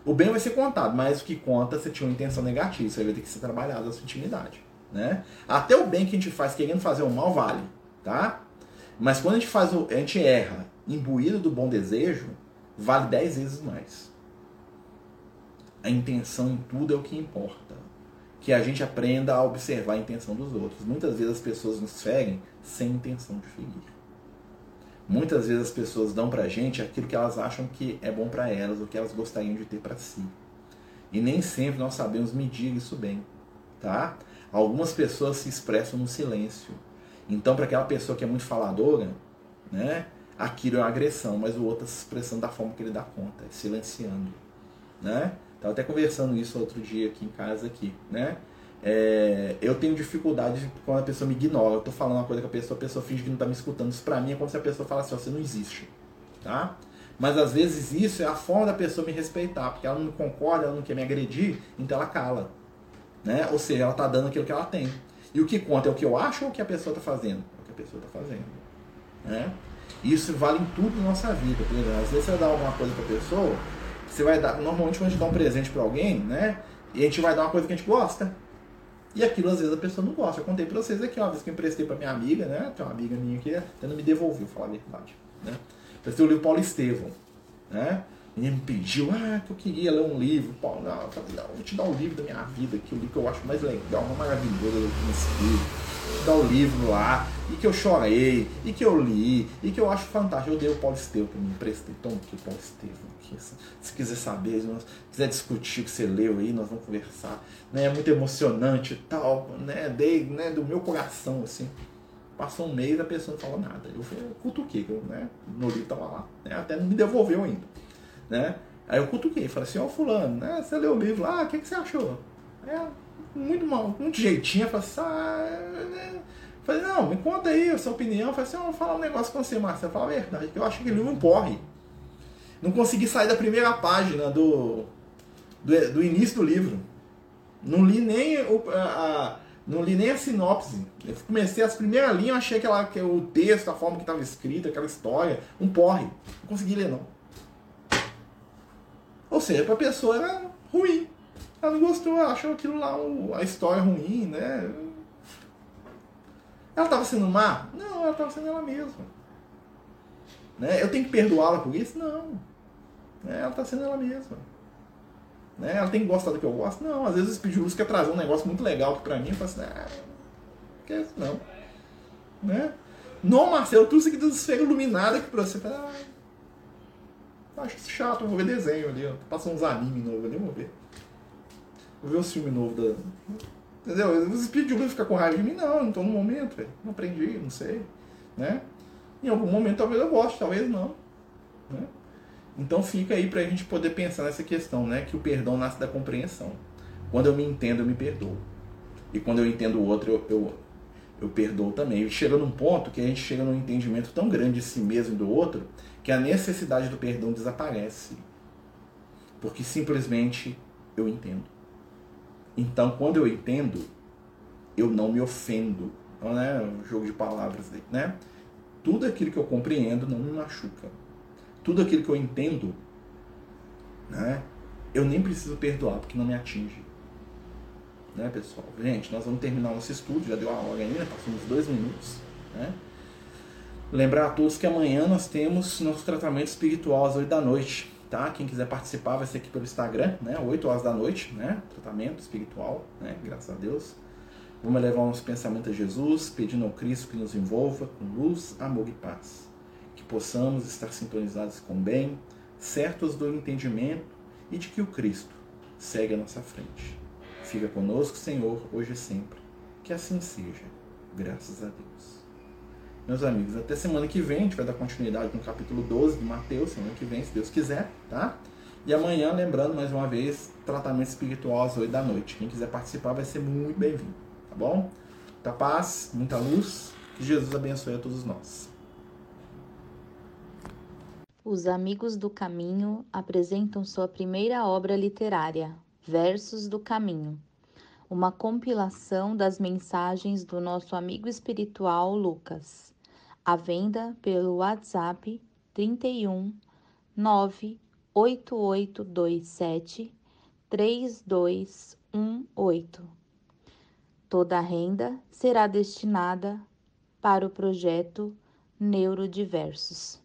Speaker 1: O bem vai ser contado, mas o que conta você tinha uma intenção negativa, isso aí vai ter que ser trabalhado a sua intimidade, né? Até o bem que a gente faz querendo fazer o mal vale, tá? Mas quando a gente faz o, a gente erra imbuído do bom desejo, vale dez vezes mais. A intenção em tudo é o que importa. Que a gente aprenda a observar a intenção dos outros. Muitas vezes as pessoas nos ferem sem intenção de ferir. Muitas vezes as pessoas dão pra gente aquilo que elas acham que é bom para elas, o que elas gostariam de ter para si. E nem sempre nós sabemos medir isso bem, tá? Algumas pessoas se expressam no silêncio. Então, para aquela pessoa que é muito faladora, né, aquilo é uma agressão, mas o outro está se expressando da forma que ele dá conta, silenciando, né? Tava até conversando isso outro dia aqui em casa aqui, né? É, eu tenho dificuldade quando a pessoa me ignora. Eu tô falando uma coisa com a pessoa, a pessoa finge que não tá me escutando. Isso pra mim é como se a pessoa falasse, assim, você não existe, tá? Mas às vezes isso é a forma da pessoa me respeitar, porque ela não concorda, ela não quer me agredir, então ela cala, né? Ou seja, ela tá dando aquilo que ela tem. E o que conta é o que eu acho ou o que a pessoa tá fazendo? É o que a pessoa tá fazendo, né? Isso vale em tudo na nossa vida. Por exemplo, às vezes você vai dar alguma coisa pra pessoa, você vai dar. Normalmente quando a gente dá um presente pra alguém, né? E a gente vai dar uma coisa que a gente gosta. E aquilo às vezes a pessoa não gosta. Eu contei pra vocês aqui, uma vez que eu emprestei pra minha amiga, né? Tem uma amiga minha que até não me devolveu, falar a verdade. Né? Emprestei o livro Paulo Estevão. Né? Ele me pediu, ah, que eu queria ler um livro. Paulo, não, eu falei, não, vou te dar o livro da minha vida, que o livro que eu acho mais legal, mais maravilhoso nesse livro dar o livro lá, e que eu chorei, e que eu li, e que eu acho fantástico. Eu dei o Paulo Estevam que me emprestei. Toma aqui o Paulo Estevam. Aqui, se, se quiser saber, se quiser discutir o que você leu aí, nós vamos conversar. Né? É muito emocionante e tal, né? Dei né, do meu coração, assim. Passou um mês a pessoa não falou nada. Eu eu eu, né? No livro tava lá. Né? Até não me devolveu ainda. Né? Aí eu cutuquei, falei assim, ó oh, fulano, né? Você leu o livro lá, o que, que você achou? É, muito mal, muito jeitinho, falei assim, ah, né? falei, não, me conta aí a sua opinião. falei assim, eu vou falar um negócio com você, Marcelo, fala a verdade, eu acho que ele não porre. Não consegui sair da primeira página do, do, do início do livro. Não li nem o, a, a, não li nem a sinopse. Eu comecei as primeiras linhas, achei que, o texto, a forma que estava escrita, aquela história, um porre. Não consegui ler, não. Seja, para a pessoa era ruim. Ela não gostou, ela achou aquilo lá, a história ruim, né? Ela estava sendo má? Não, ela estava sendo ela mesma. Né? Eu tenho que perdoá-la por isso? Não. Né? Ela está sendo ela mesma. Né? Ela tem que gostar do que eu gosto? Não. Às vezes o Speed Rules quer trazer um negócio muito legal que pra mim, eu falo assim, ah, que isso? Não. Né? Não, Marcelo, tudo isso aqui de esfera iluminada aqui pra você. Ah, acho chato, vou ver desenho ali, ó. Passa uns animes novos ali, vou ver. Vou ver o filme novo da. Entendeu? Os espíritos de ficar com raiva de mim, não, não tô no momento, velho. Não aprendi, não sei. Né? Em algum momento talvez eu goste, talvez não. Né? Então fica aí pra gente poder pensar nessa questão, né? Que o perdão nasce da compreensão. Quando eu me entendo, eu me perdoo. E quando eu entendo o outro, eu, eu, eu perdoo também. Chega num ponto que a gente chega num entendimento tão grande de si mesmo e do outro, que a necessidade do perdão desaparece. Porque simplesmente eu entendo. Então, quando eu entendo, eu não me ofendo. Então, né, um jogo de palavras, né? Tudo aquilo que eu compreendo não me machuca. Tudo aquilo que eu entendo, né? Eu nem preciso perdoar porque não me atinge. Né, pessoal? Gente, nós vamos terminar nosso estudo, já deu a hora ainda, passou uns dois minutos, né? Lembrar a todos que amanhã nós temos nosso tratamento espiritual às 8 da noite tá? Quem quiser participar vai ser aqui pelo Instagram, né? 8 horas da noite, né? Tratamento espiritual, né? Graças a Deus. Vamos levar nosso pensamento a Jesus, pedindo ao Cristo que nos envolva com luz, amor e paz. Que possamos estar sintonizados com o bem, certos do entendimento e de que o Cristo segue à nossa frente. Fica conosco, Senhor, hoje e sempre. Que assim seja. Graças a Deus. Meus amigos, até semana que vem, a gente vai dar continuidade no capítulo 12 de Mateus, semana que vem, se Deus quiser, tá? E amanhã, lembrando mais uma vez, tratamento espiritual às 8 da noite. Quem quiser participar vai ser muito bem-vindo, tá bom? Muita paz, muita luz. Que Jesus abençoe a todos nós.
Speaker 3: Os Amigos do Caminho apresentam sua primeira obra literária, Versos do Caminho, uma compilação das mensagens do nosso amigo espiritual Lucas, à venda pelo WhatsApp 31 98827 3218. Toda a renda será destinada para o projeto Neurodiversos.